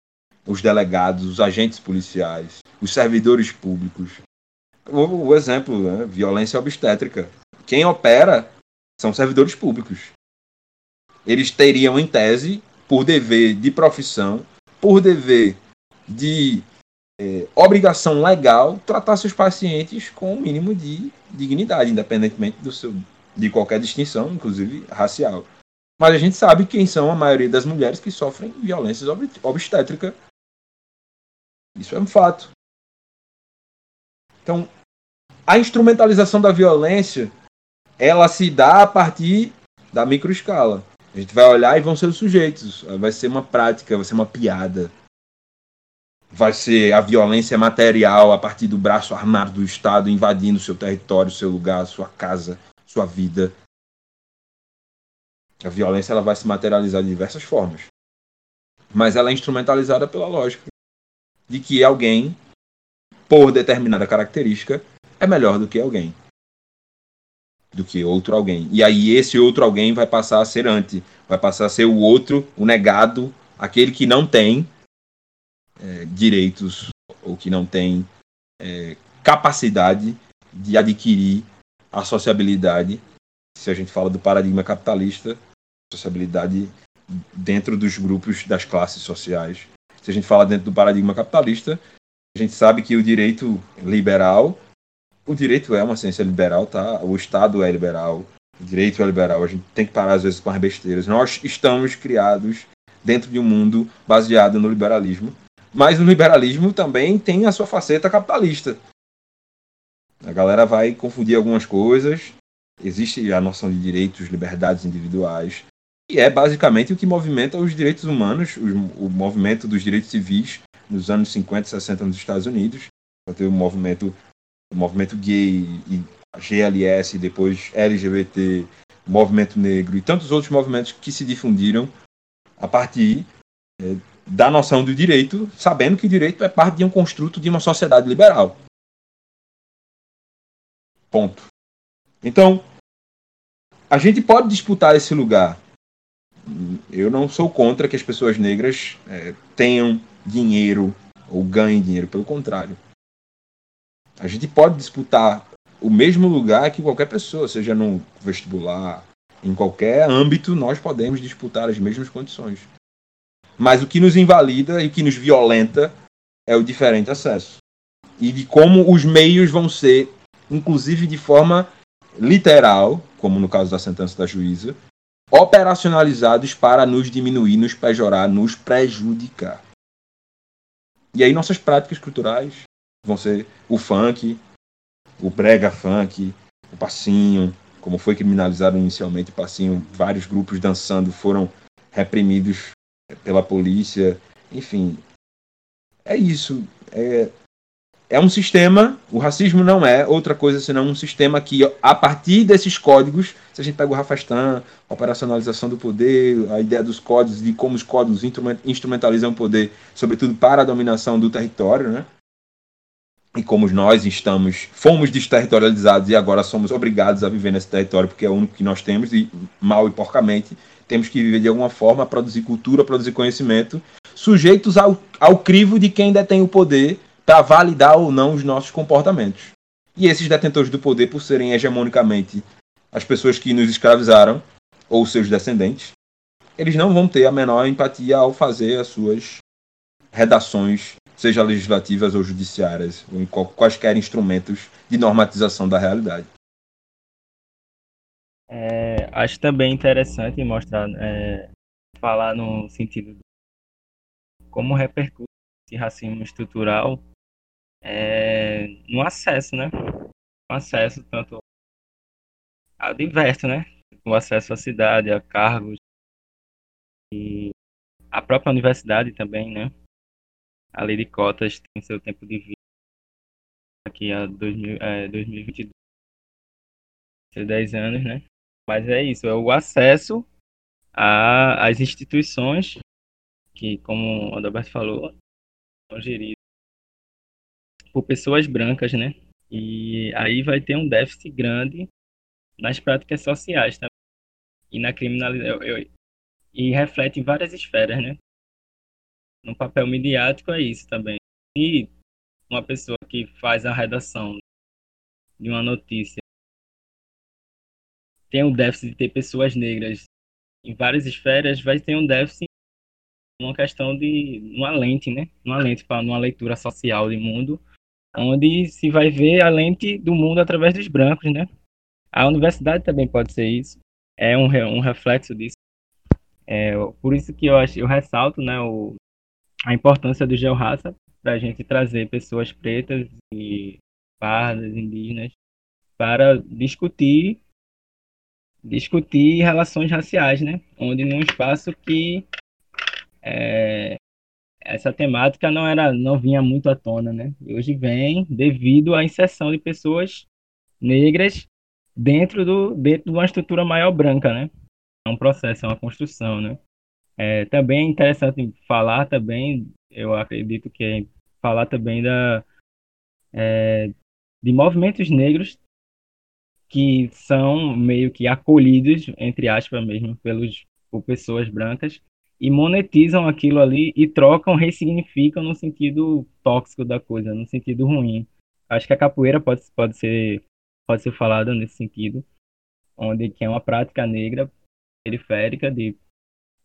os delegados, os agentes policiais, os servidores públicos. O, o exemplo, né, violência obstétrica. Quem opera são servidores públicos. Eles teriam, em tese, por dever de profissão, por dever de é, obrigação legal, tratar seus pacientes com o mínimo de dignidade, independentemente do seu, de qualquer distinção, inclusive racial. Mas a gente sabe quem são a maioria das mulheres que sofrem violências obstétricas. Isso é um fato. Então, a instrumentalização da violência, ela se dá a partir da microescala. A gente vai olhar e vão ser os sujeitos. Vai ser uma prática, vai ser uma piada. Vai ser a violência material a partir do braço armado do Estado invadindo seu território, seu lugar, sua casa, sua vida. A violência ela vai se materializar de diversas formas. Mas ela é instrumentalizada pela lógica de que alguém, por determinada característica, é melhor do que alguém do que outro alguém. E aí esse outro alguém vai passar a ser anti, vai passar a ser o outro, o negado, aquele que não tem é, direitos ou que não tem é, capacidade de adquirir a sociabilidade. Se a gente fala do paradigma capitalista, sociabilidade dentro dos grupos das classes sociais. Se a gente fala dentro do paradigma capitalista, a gente sabe que o direito liberal o direito é uma ciência liberal, tá? O Estado é liberal, o direito é liberal. A gente tem que parar às vezes com as besteiras. Nós estamos criados dentro de um mundo baseado no liberalismo, mas o liberalismo também tem a sua faceta capitalista. A galera vai confundir algumas coisas. Existe a noção de direitos, liberdades individuais, e é basicamente o que movimenta os direitos humanos, o, o movimento dos direitos civis nos anos 50 e 60 nos Estados Unidos. Vai ter o movimento, o movimento gay e GLS, depois LGBT, movimento negro e tantos outros movimentos que se difundiram a partir é, da noção do direito, sabendo que o direito é parte de um construto de uma sociedade liberal. Ponto. Então, a gente pode disputar esse lugar. Eu não sou contra que as pessoas negras é, tenham dinheiro ou ganhem dinheiro, pelo contrário. A gente pode disputar o mesmo lugar que qualquer pessoa, seja no vestibular, em qualquer âmbito, nós podemos disputar as mesmas condições. Mas o que nos invalida e o que nos violenta é o diferente acesso. E de como os meios vão ser, inclusive de forma literal, como no caso da sentença da juíza, operacionalizados para nos diminuir, nos pejorar, nos prejudicar. E aí nossas práticas culturais vão ser o funk, o brega funk, o passinho, como foi criminalizado inicialmente o passinho, vários grupos dançando foram reprimidos pela polícia, enfim. É isso. É, é um sistema, o racismo não é outra coisa senão um sistema que, a partir desses códigos, se a gente pega o Rafastan, a operacionalização do poder, a ideia dos códigos, de como os códigos instrumentalizam o poder, sobretudo para a dominação do território, né? e como nós estamos, fomos desterritorializados e agora somos obrigados a viver nesse território porque é o único que nós temos e mal e porcamente temos que viver de alguma forma, produzir cultura, produzir conhecimento, sujeitos ao, ao crivo de quem detém o poder para validar ou não os nossos comportamentos. E esses detentores do poder, por serem hegemonicamente as pessoas que nos escravizaram ou seus descendentes, eles não vão ter a menor empatia ao fazer as suas redações seja legislativas ou judiciárias, ou em quaisquer instrumentos de normatização da realidade. É, acho também interessante mostrar, é, falar no sentido de como repercute esse racismo estrutural é, no acesso, né? No acesso tanto ao diverso, né? O acesso à cidade, a cargos e a própria universidade também, né? a lei de cotas tem seu tempo de vida aqui a 2000, é, 2022, 10 anos, né? Mas é isso, é o acesso às instituições que, como o Adalberto falou, são geridas por pessoas brancas, né? E aí vai ter um déficit grande nas práticas sociais também. E na criminalidade. E reflete em várias esferas, né? no papel midiático é isso também. E uma pessoa que faz a redação de uma notícia tem um déficit de ter pessoas negras em várias esferas, vai ter um déficit uma questão de uma lente, né? Uma lente para uma leitura social de mundo, onde se vai ver a lente do mundo através dos brancos, né? A universidade também pode ser isso, é um, um reflexo disso. É, por isso que eu acho, eu ressalto, né, o, a importância do georraça para a gente trazer pessoas pretas e pardas, indígenas, para discutir discutir relações raciais, né? Onde num espaço que é, essa temática não era não vinha muito à tona, né? E hoje vem devido à inserção de pessoas negras dentro do dentro de uma estrutura maior branca, né? É um processo, é uma construção, né? É, também é interessante falar também, eu acredito que é falar também da, é, de movimentos negros que são meio que acolhidos, entre aspas mesmo, pelos, por pessoas brancas e monetizam aquilo ali e trocam, ressignificam no sentido tóxico da coisa, no sentido ruim. Acho que a capoeira pode, pode ser pode ser falada nesse sentido, onde que é uma prática negra periférica de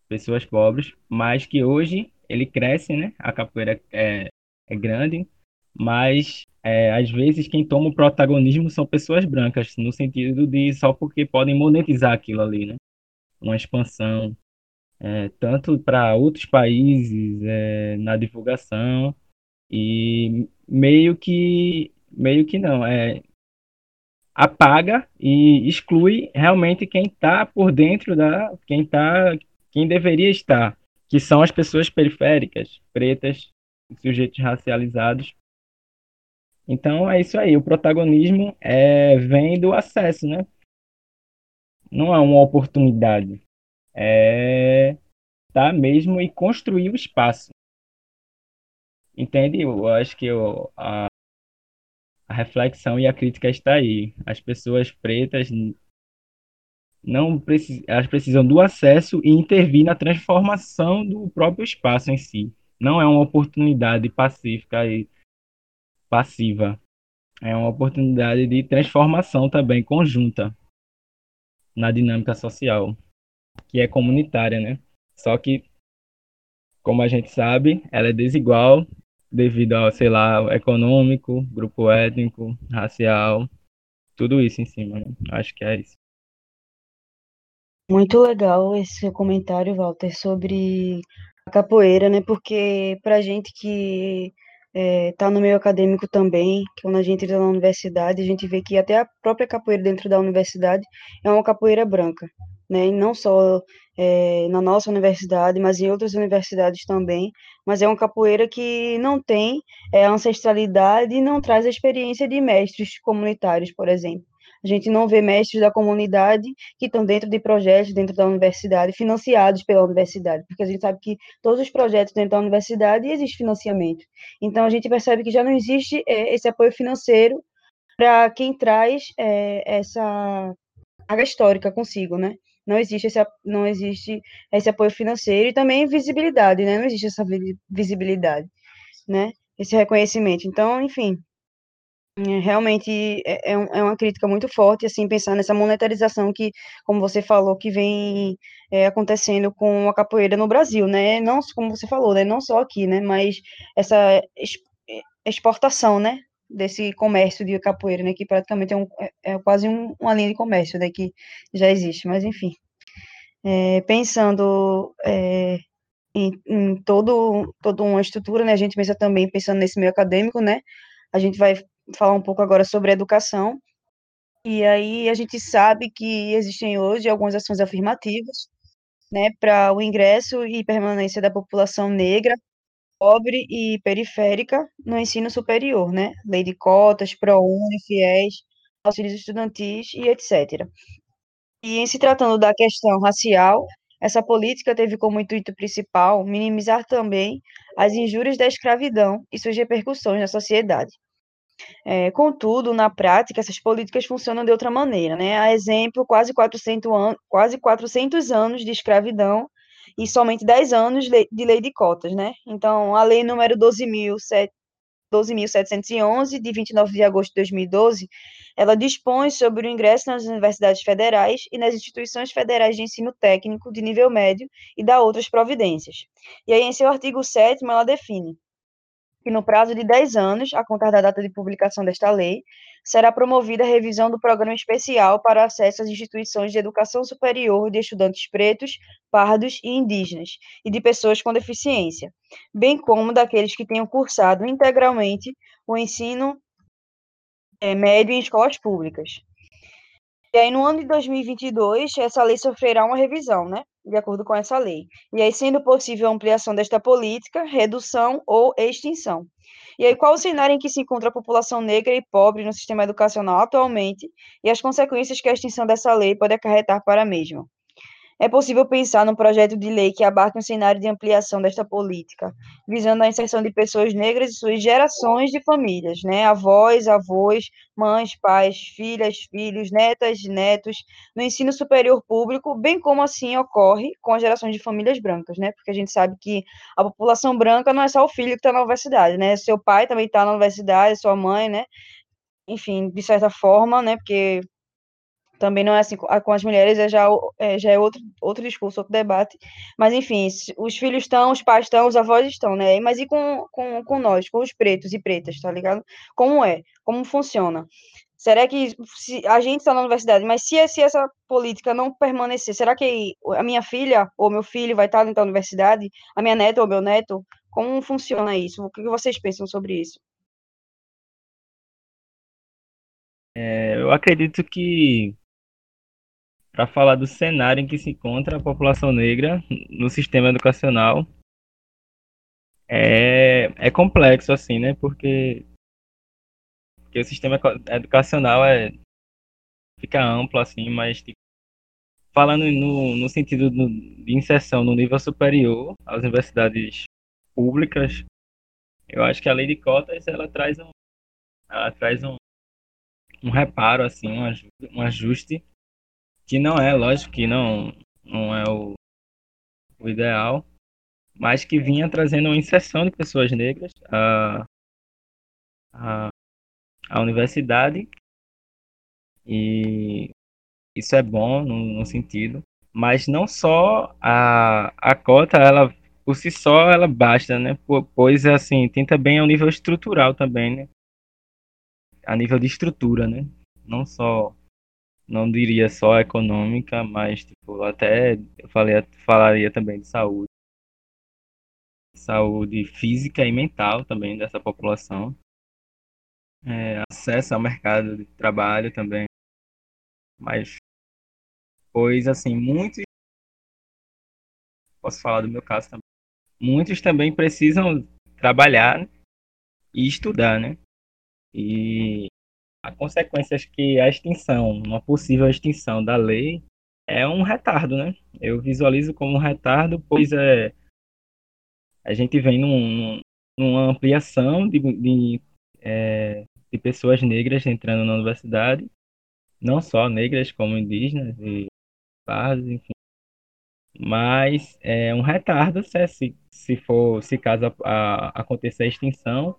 pessoas pobres, mas que hoje ele cresce, né? A capoeira é, é grande, mas é, às vezes quem toma o protagonismo são pessoas brancas, no sentido de só porque podem monetizar aquilo ali, né? Uma expansão, é, tanto para outros países, é, na divulgação, e meio que, meio que não, é, apaga e exclui realmente quem está por dentro da quem tá quem deveria estar, que são as pessoas periféricas, pretas, sujeitos racializados. Então é isso aí, o protagonismo é, vem do acesso, né? Não é uma oportunidade, é tá mesmo e construir o espaço. Entende? Eu acho que eu, a, a reflexão e a crítica está aí. As pessoas pretas não precis, elas precisam do acesso e intervir na transformação do próprio espaço em si. Não é uma oportunidade pacífica e passiva. É uma oportunidade de transformação também conjunta na dinâmica social, que é comunitária, né? Só que, como a gente sabe, ela é desigual devido ao, sei lá, econômico, grupo étnico, racial, tudo isso em cima, né? Acho que é isso. Muito legal esse seu comentário, Walter, sobre a capoeira, né? Porque pra gente que está é, no meio acadêmico também, que quando a gente entra na universidade, a gente vê que até a própria capoeira dentro da universidade é uma capoeira branca, né? Não só é, na nossa universidade, mas em outras universidades também. Mas é uma capoeira que não tem é, ancestralidade e não traz a experiência de mestres comunitários, por exemplo. A gente não vê mestres da comunidade que estão dentro de projetos dentro da universidade, financiados pela universidade, porque a gente sabe que todos os projetos dentro da universidade existe financiamento. Então a gente percebe que já não existe é, esse apoio financeiro para quem traz essa carga histórica consigo, né? Não existe esse, não existe esse apoio financeiro e também visibilidade, né? Não existe essa visibilidade, né? Esse reconhecimento. Então, enfim, é, realmente é, é, é uma crítica muito forte, assim, pensar nessa monetarização que, como você falou, que vem é, acontecendo com a capoeira no Brasil, né? Não, como você falou, né? Não só aqui, né? Mas essa exportação, né? Desse comércio de capoeira, né, que praticamente é, um, é, é quase um, uma linha de comércio, né, que já existe, mas enfim. É, pensando é, em, em, todo, toda uma estrutura, né, a gente pensa também, pensando nesse meio acadêmico, né, a gente vai falar um pouco agora sobre educação, e aí a gente sabe que existem hoje algumas ações afirmativas, né, para o ingresso e permanência da população negra pobre e periférica no ensino superior, né? Lei de cotas, ProUni, FIES, auxílios estudantis e etc. E em se tratando da questão racial, essa política teve como intuito principal minimizar também as injúrias da escravidão e suas repercussões na sociedade. É, contudo, na prática, essas políticas funcionam de outra maneira. Né? A exemplo, quase 400, an quase 400 anos de escravidão e somente 10 anos de lei de cotas, né? Então, a lei número 12.711, de 29 de agosto de 2012, ela dispõe sobre o ingresso nas universidades federais e nas instituições federais de ensino técnico de nível médio e dá outras providências. E aí, em seu artigo 7 ela define que no prazo de 10 anos, a contar da data de publicação desta lei, será promovida a revisão do programa especial para acesso às instituições de educação superior de estudantes pretos, pardos e indígenas, e de pessoas com deficiência, bem como daqueles que tenham cursado integralmente o ensino é, médio em escolas públicas. E aí, no ano de 2022, essa lei sofrerá uma revisão, né? De acordo com essa lei. E aí, sendo possível a ampliação desta política, redução ou extinção. E aí, qual o cenário em que se encontra a população negra e pobre no sistema educacional atualmente e as consequências que a extinção dessa lei pode acarretar para a mesma? É possível pensar num projeto de lei que abarque um cenário de ampliação desta política, visando a inserção de pessoas negras e suas gerações de famílias, né? Avós, avós, mães, pais, filhas, filhos, netas, netos, no ensino superior público, bem como assim ocorre com as gerações de famílias brancas, né? Porque a gente sabe que a população branca não é só o filho que está na universidade, né? Seu pai também está na universidade, sua mãe, né? Enfim, de certa forma, né? Porque também não é assim com as mulheres, é já, é, já é outro, outro discurso, outro debate. Mas, enfim, os filhos estão, os pais estão, os avós estão, né? Mas e com, com, com nós, com os pretos e pretas, tá ligado? Como é? Como funciona? Será que se a gente está na universidade, mas se, se essa política não permanecer, será que a minha filha ou meu filho vai estar dentro da universidade? A minha neta ou meu neto? Como funciona isso? O que vocês pensam sobre isso? É, eu acredito que para falar do cenário em que se encontra a população negra no sistema educacional é, é complexo assim, né? Porque, porque o sistema educacional é fica amplo assim, mas tipo, falando no, no sentido do, de inserção no nível superior às universidades públicas, eu acho que a lei de cotas ela traz um, ela traz um, um reparo assim, um, um ajuste que não é, lógico que não, não é o, o ideal, mas que vinha trazendo uma inserção de pessoas negras à, à, à universidade e isso é bom no, no, sentido, mas não só a, a cota, ela por si só ela basta, né? Pois assim, tem também ao nível estrutural também, né? A nível de estrutura, né? Não só não diria só econômica, mas tipo, até eu falei, falaria também de saúde. Saúde física e mental também dessa população. É, acesso ao mercado de trabalho também. Mas, pois assim, muitos. Posso falar do meu caso também. Muitos também precisam trabalhar e estudar, né? E a consequência é que a extinção, uma possível extinção da lei é um retardo, né? Eu visualizo como um retardo, pois é, a gente vem num, numa ampliação de, de, é, de pessoas negras entrando na universidade, não só negras como indígenas e pardos, enfim. Mas é um retardo se, se for, se caso a, a, acontecer a extinção,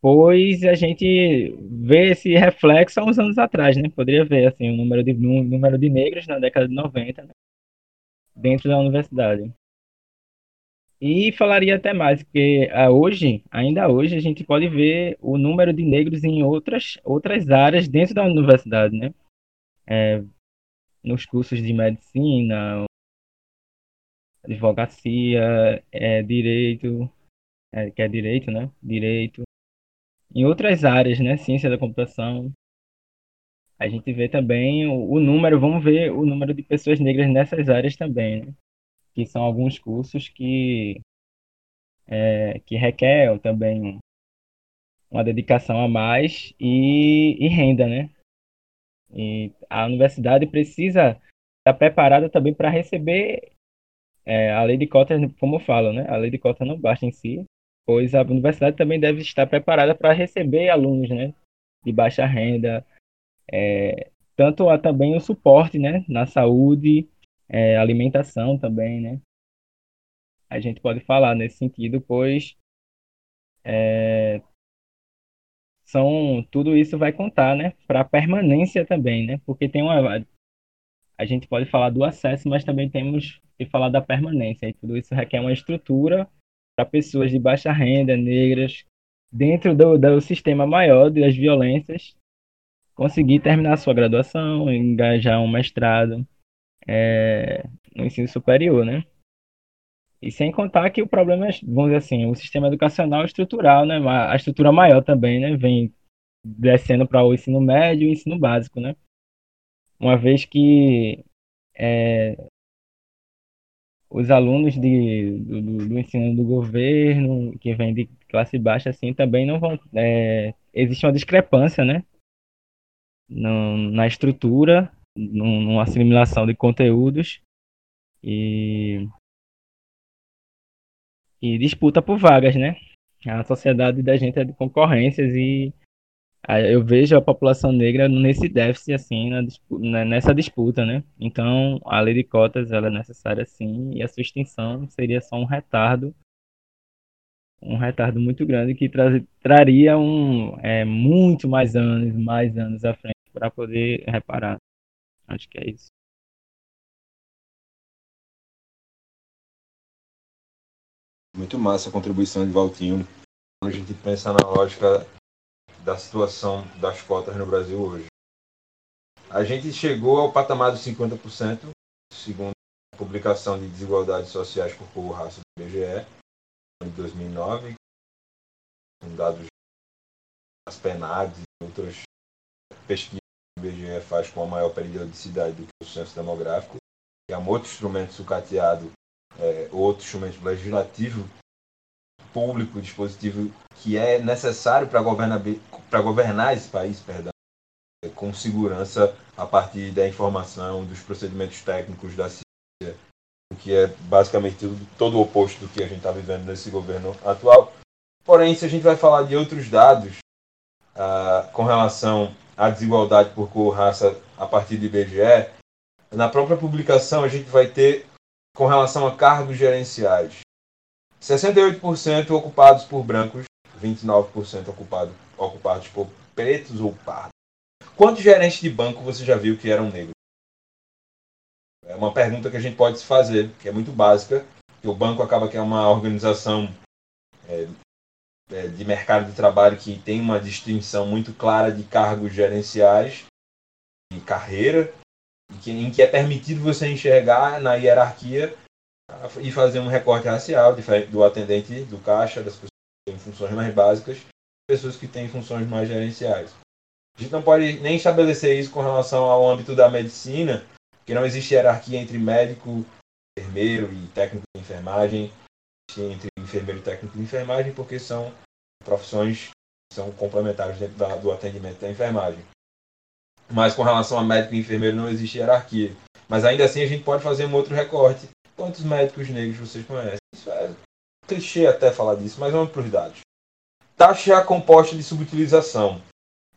pois a gente vê esse reflexo há uns anos atrás, né? Poderia ver assim o número de número de negros na década de 90 né? dentro da universidade. E falaria até mais, porque uh, hoje, ainda hoje, a gente pode ver o número de negros em outras, outras áreas dentro da universidade, né? É, nos cursos de medicina, advocacia, é, direito, é, que é direito, né? Direito, em outras áreas, né? Ciência da computação. A gente vê também o, o número, vamos ver o número de pessoas negras nessas áreas também, né? Que são alguns cursos que, é, que requer também uma dedicação a mais e, e renda, né? E a universidade precisa estar preparada também para receber é, a lei de cotas, como eu falo, né? A lei de cotas não basta em si, pois a universidade também deve estar preparada para receber alunos né, de baixa renda, é, tanto há também o suporte né, na saúde, é, alimentação também, né? A gente pode falar nesse sentido, pois é, são tudo isso vai contar, né, para permanência também, né? Porque tem uma a gente pode falar do acesso, mas também temos que falar da permanência. E tudo isso requer uma estrutura para pessoas de baixa renda, negras, dentro do, do sistema maior das violências, conseguir terminar sua graduação, engajar um mestrado é, no ensino superior, né? E sem contar que o problema é, vamos dizer assim, o sistema educacional estrutural, né? A estrutura maior também, né? Vem descendo para o ensino médio e o ensino básico, né? Uma vez que é, os alunos de, do, do, ensino do governo, que vem de classe baixa, assim, também não vão. É, existe uma discrepância, né? No, na estrutura, no, numa assimilação de conteúdos e, e disputa por vagas, né? A sociedade da gente é de concorrências e eu vejo a população negra nesse déficit, assim, na, né, nessa disputa, né? Então, a lei de cotas, ela é necessária, sim, e a sua extinção seria só um retardo, um retardo muito grande que tra traria um, é, muito mais anos, mais anos à frente para poder reparar. Acho que é isso. Muito massa a contribuição de Valtinho. Quando a gente pensa na lógica da situação das cotas no Brasil hoje. A gente chegou ao patamar dos 50%, segundo a publicação de desigualdades sociais por cor raça do IBGE, em 2009, com dados das PENADs e outras pesquisa que o IBGE faz com a maior periodicidade do que o censo demográfico, que é um outro instrumento sucateado, é, outro instrumento legislativo público, dispositivo que é necessário para governar, governar esse país, perdão, é, com segurança a partir da informação, dos procedimentos técnicos da ciência, o que é basicamente tudo, todo o oposto do que a gente está vivendo nesse governo atual. Porém, se a gente vai falar de outros dados uh, com relação à desigualdade por cor, raça, a partir do IBGE, na própria publicação a gente vai ter com relação a cargos gerenciais. 68% ocupados por brancos, 29% ocupado, ocupados por pretos ou pardos. Quantos gerentes de banco você já viu que eram negros? É uma pergunta que a gente pode se fazer, que é muito básica, que o banco acaba que é uma organização é, é, de mercado de trabalho que tem uma distinção muito clara de cargos gerenciais e carreira, em que é permitido você enxergar na hierarquia e fazer um recorte racial diferente do atendente do caixa, das pessoas que têm funções mais básicas, pessoas que têm funções mais gerenciais. A gente não pode nem estabelecer isso com relação ao âmbito da medicina, que não existe hierarquia entre médico, enfermeiro e técnico de enfermagem, entre enfermeiro e técnico de enfermagem, porque são profissões que são complementares dentro da, do atendimento da enfermagem. Mas com relação a médico e enfermeiro não existe hierarquia. Mas ainda assim a gente pode fazer um outro recorte Quantos médicos negros vocês conhecem? Isso é clichê até falar disso, mas para os dados. Taxa composta de subutilização.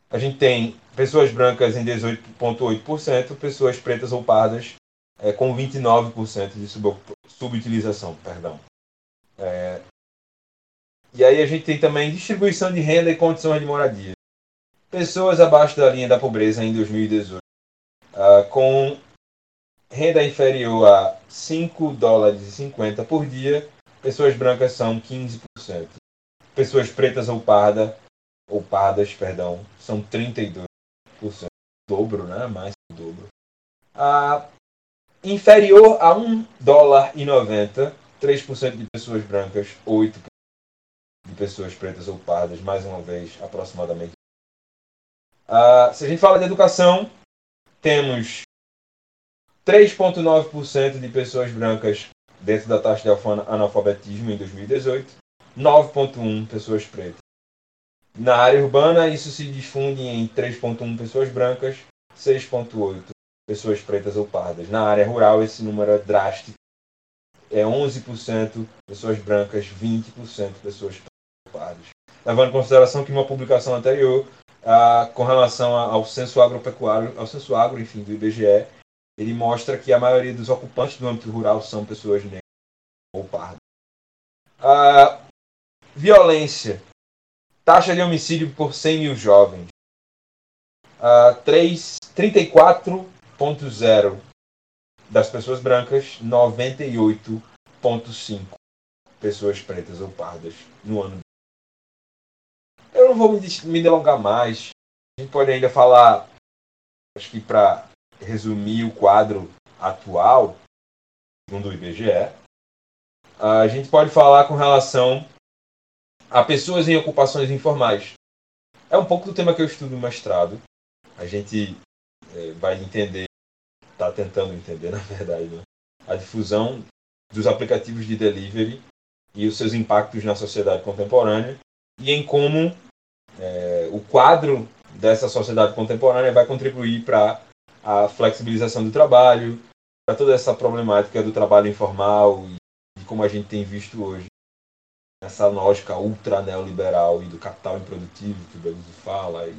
A gente tem pessoas brancas em 18,8%, pessoas pretas ou pardas é, com 29% de sub subutilização. Perdão. É... E aí a gente tem também distribuição de renda e condições de moradia. Pessoas abaixo da linha da pobreza em 2018, uh, ah, com renda inferior a 5 dólares e 50 por dia, pessoas brancas são 15%. Pessoas pretas ou parda ou pardas, perdão, são 32%. Dobro, né? Mais que dobro. Ah, inferior a 1 dólar e 90, 3% de pessoas brancas, 8% de pessoas pretas ou pardas, mais uma vez, aproximadamente. Ah, se a gente fala de educação, temos 3,9% de pessoas brancas dentro da taxa de analfabetismo em 2018, 9,1% pessoas pretas. Na área urbana, isso se difunde em 3,1% pessoas brancas, 6,8% pessoas pretas ou pardas. Na área rural, esse número é drástico. É 11% pessoas brancas, 20% pessoas pardas. Levando em consideração que uma publicação anterior, ah, com relação ao censo agropecuário, ao censo agro, enfim, do IBGE, ele mostra que a maioria dos ocupantes do âmbito rural são pessoas negras ou pardas. Ah, violência. Taxa de homicídio por 100 mil jovens. Ah, 34,0 das pessoas brancas, 98,5 pessoas pretas ou pardas no ano. Eu não vou me, delongar mais. A gente pode ainda falar, acho que para resumir o quadro atual, segundo o IBGE, a gente pode falar com relação a pessoas em ocupações informais. É um pouco do tema que eu estudo no mestrado. A gente é, vai entender, está tentando entender, na verdade, né? a difusão dos aplicativos de delivery e os seus impactos na sociedade contemporânea e em como é, o quadro dessa sociedade contemporânea vai contribuir para a flexibilização do trabalho, para toda essa problemática do trabalho informal e de como a gente tem visto hoje essa lógica ultra neoliberal e do capital improdutivo que o Beluso fala e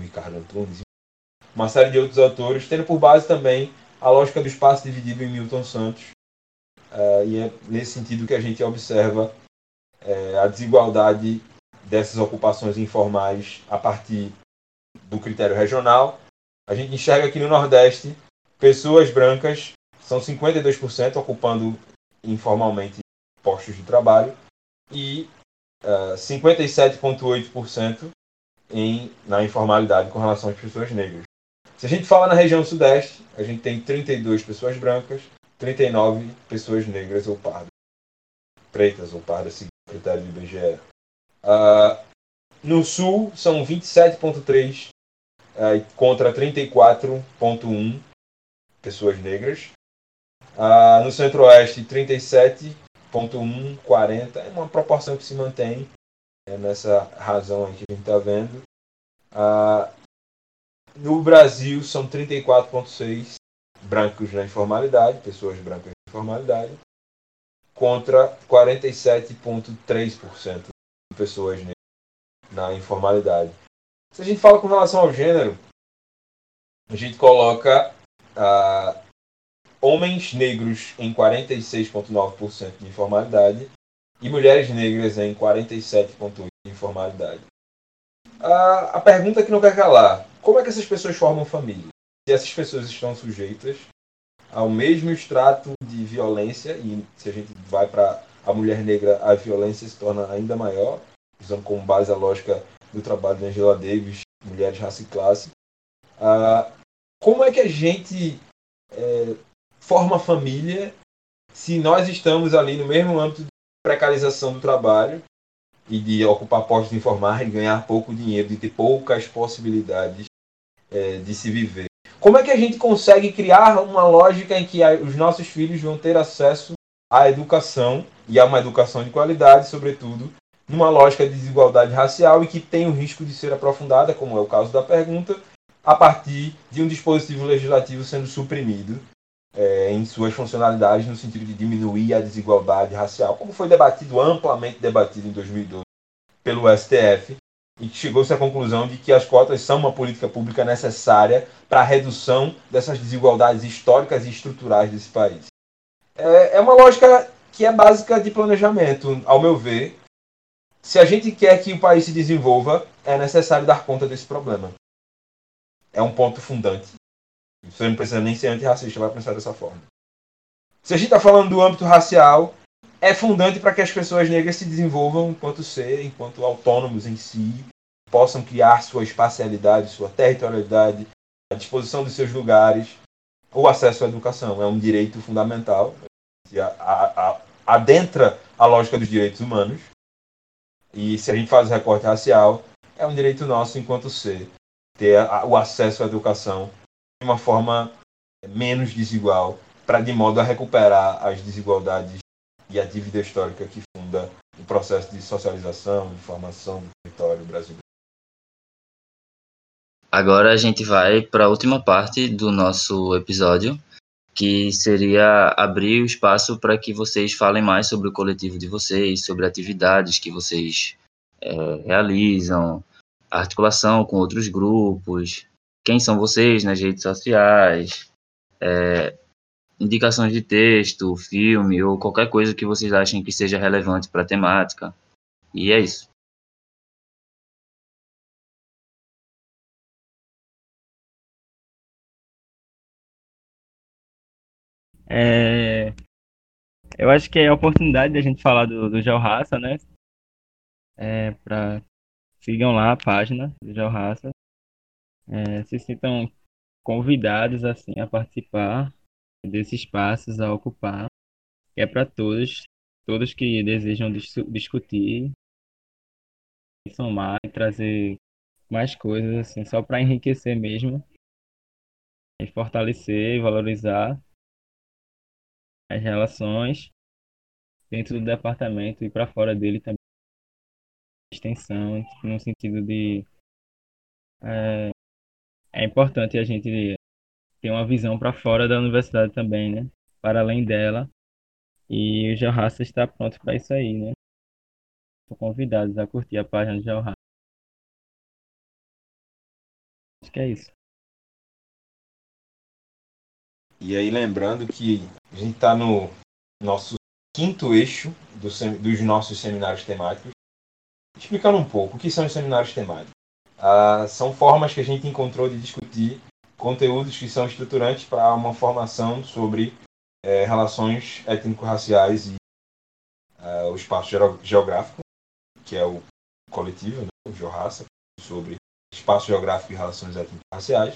o Ricardo Antunes, uma série de outros autores, tendo por base também a lógica do espaço dividido em Milton Santos. Uh, e é nesse sentido que a gente observa uh, a desigualdade dessas ocupações informais a partir do critério regional a gente enxerga aqui no Nordeste pessoas brancas, são 52% ocupando informalmente postos de trabalho e uh, 57,8% em, na informalidade com relação às pessoas negras. Se a gente fala na região Sudeste, a gente tem 32 pessoas brancas, 39 pessoas negras ou pardas, pretas ou pardas, segundo o critério do IBGE. Uh, no Sul, são 27,3 é, contra 34,1 pessoas negras. Ah, no Centro-Oeste, 37,1, 40. É uma proporção que se mantém é nessa razão aí que a gente está vendo. Ah, no Brasil, são 34,6 brancos na informalidade, pessoas brancas na informalidade, contra 47,3% de pessoas negras na informalidade. Se a gente fala com relação ao gênero, a gente coloca ah, homens negros em 46,9% de informalidade e mulheres negras em 47,8% de informalidade. Ah, a pergunta que não quer calar: como é que essas pessoas formam família? Se essas pessoas estão sujeitas ao mesmo extrato de violência, e se a gente vai para a mulher negra, a violência se torna ainda maior, usando como base a lógica do trabalho de Angela Davis, Mulheres, Raça e Classe. Ah, como é que a gente é, forma família se nós estamos ali no mesmo âmbito de precarização do trabalho e de ocupar postos de informar e ganhar pouco dinheiro, de ter poucas possibilidades é, de se viver? Como é que a gente consegue criar uma lógica em que os nossos filhos vão ter acesso à educação e a uma educação de qualidade, sobretudo, numa lógica de desigualdade racial e que tem o risco de ser aprofundada, como é o caso da pergunta, a partir de um dispositivo legislativo sendo suprimido é, em suas funcionalidades no sentido de diminuir a desigualdade racial, como foi debatido amplamente debatido em 2012 pelo STF, e que chegou-se à conclusão de que as cotas são uma política pública necessária para a redução dessas desigualdades históricas e estruturais desse país. É, é uma lógica que é básica de planejamento, ao meu ver. Se a gente quer que o país se desenvolva, é necessário dar conta desse problema. É um ponto fundante. Você não precisa nem ser antirracista para pensar dessa forma. Se a gente está falando do âmbito racial, é fundante para que as pessoas negras se desenvolvam enquanto ser, enquanto autônomos em si, possam criar sua espacialidade, sua territorialidade, a disposição dos seus lugares. O acesso à educação é um direito fundamental, adentra a lógica dos direitos humanos. E se a gente faz recorte racial, é um direito nosso enquanto ser, ter o acesso à educação de uma forma menos desigual, para de modo a recuperar as desigualdades e a dívida histórica que funda o processo de socialização, de formação do território brasileiro. Agora a gente vai para a última parte do nosso episódio, que seria abrir o espaço para que vocês falem mais sobre o coletivo de vocês, sobre atividades que vocês é, realizam, articulação com outros grupos, quem são vocês nas redes sociais, é, indicações de texto, filme ou qualquer coisa que vocês achem que seja relevante para a temática. E é isso. É, eu acho que é a oportunidade de a gente falar do, do Georraça, né? É, pra, sigam lá a página do Georraça. É, se sintam convidados assim a participar desses espaços a ocupar. É para todos, todos que desejam dis discutir, somar e trazer mais coisas assim, só para enriquecer mesmo e fortalecer, valorizar as relações dentro do departamento e para fora dele também extensão no sentido de é, é importante a gente ter uma visão para fora da universidade também, né? Para além dela. E o Georraça está pronto para isso aí, né? São convidados a curtir a página do Georraça. Acho que é isso. E aí, lembrando que a gente está no nosso quinto eixo do, dos nossos seminários temáticos. Explicando um pouco o que são os seminários temáticos. Ah, são formas que a gente encontrou de discutir conteúdos que são estruturantes para uma formação sobre é, relações étnico-raciais e uh, o espaço geográfico, que é o coletivo, né, o Georraça, sobre espaço geográfico e relações étnico-raciais,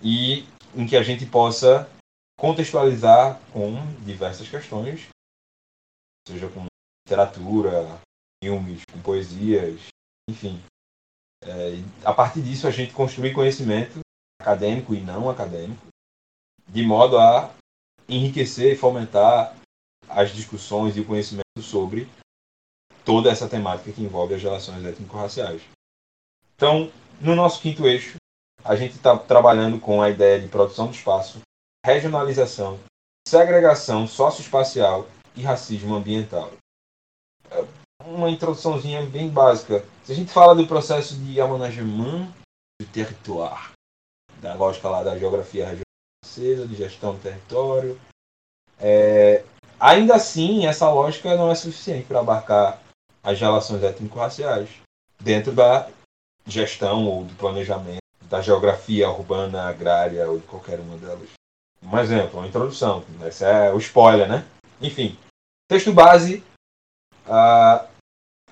e em que a gente possa contextualizar com diversas questões, seja com literatura, filmes, com poesias, enfim, É, a partir disso, a gente construir conhecimento acadêmico e não acadêmico, de modo a enriquecer e fomentar as discussões e o conhecimento sobre toda essa temática que envolve as relações étnico-raciais. Então, no nosso quinto eixo, a gente está trabalhando com a ideia de produção do espaço, regionalização, segregação socioespacial e racismo ambiental. É uma introduçãozinha bem básica. Se a gente fala do processo de amanagement do território, da lógica lá da geografia regional francesa, de gestão do território, é, ainda assim essa lógica não é suficiente para abarcar as relações étnico-raciais dentro da gestão ou do planejamento da geografia urbana, agrária ou de qualquer uma delas. Um exemplo, uma introdução. Esse é o spoiler, né? Enfim, texto base, uh,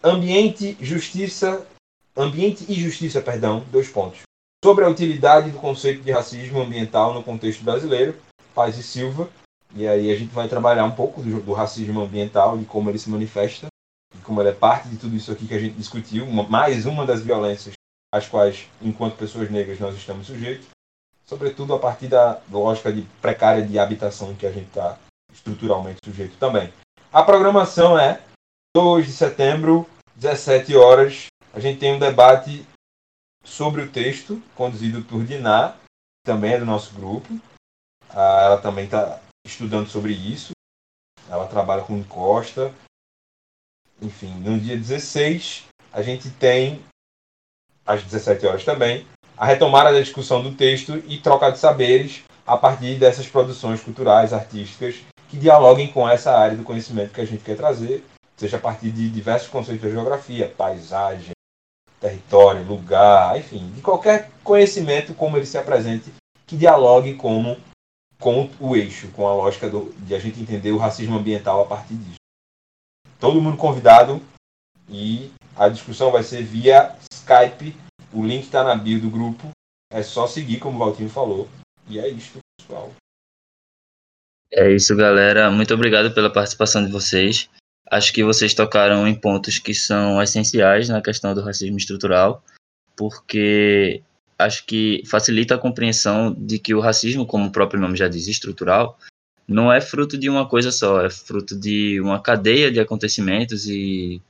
ambiente, justiça, ambiente e justiça, perdão, dois pontos. Sobre a utilidade do conceito de racismo ambiental no contexto brasileiro, Paz e Silva. E aí a gente vai trabalhar um pouco do, do racismo ambiental, de como ele se manifesta, e como ele é parte de tudo isso aqui que a gente discutiu, uma, mais uma das violências às quais, enquanto pessoas negras, nós estamos sujeitos, sobretudo a partir da lógica de precária de habitação que a gente está estruturalmente sujeito também. A programação é 2 de setembro, 17 horas. A gente tem um debate sobre o texto, conduzido por Diná, também é do nosso grupo. Ah, ela também está estudando sobre isso. Ela trabalha com Costa. Enfim, no dia 16, a gente tem às 17 horas também, a retomada da discussão do texto e troca de saberes a partir dessas produções culturais, artísticas, que dialoguem com essa área do conhecimento que a gente quer trazer, seja a partir de diversos conceitos da geografia, paisagem, território, lugar, enfim, de qualquer conhecimento como ele se apresente, que dialogue como, com o eixo, com a lógica do, de a gente entender o racismo ambiental a partir disso. Todo mundo convidado e a discussão vai ser via Skype. O link está na bio do grupo. É só seguir, como o Valtinho falou. E é isso, pessoal. É isso, galera. Muito obrigado pela participação de vocês. Acho que vocês tocaram em pontos que são essenciais na questão do racismo estrutural, porque acho que facilita a compreensão de que o racismo, como o próprio nome já diz, estrutural, não é fruto de uma coisa só, é fruto de uma cadeia de acontecimentos e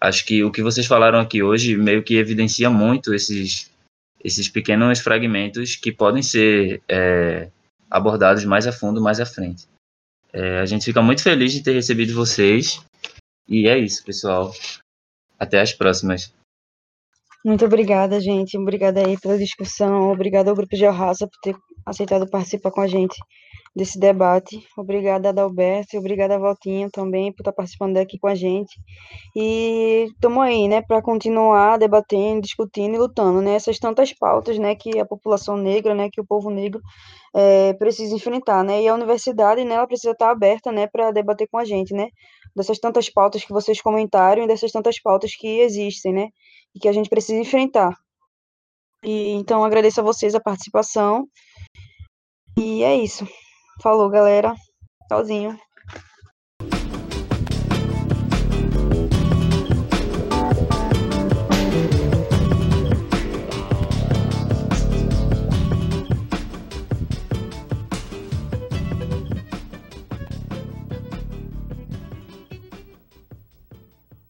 acho que o que vocês falaram aqui hoje meio que evidencia muito esses, esses pequenos fragmentos que podem ser é, abordados mais a fundo mais à frente. É, a gente fica muito feliz de ter recebido vocês. E é isso, pessoal. Até as próximas. Muito obrigada, gente. Obrigada aí pela discussão. Obrigada ao Grupo Georraça por ter aceitado participar com a gente desse debate. Obrigada, Adalberto, e obrigada, Valtinha, também, por estar participando aqui com a gente. E estamos aí, né, para continuar debatendo, discutindo e lutando, né, essas tantas pautas, né, que a população negra, né, que o povo negro é, precisa enfrentar, né, e a universidade, né, ela precisa estar aberta, né, para debater com a gente, né, dessas tantas pautas que vocês comentaram e dessas tantas pautas que existem, né, e que a gente precisa enfrentar. E então agradeço a vocês a participação. E é isso. Falou, galera. Tchauzinho.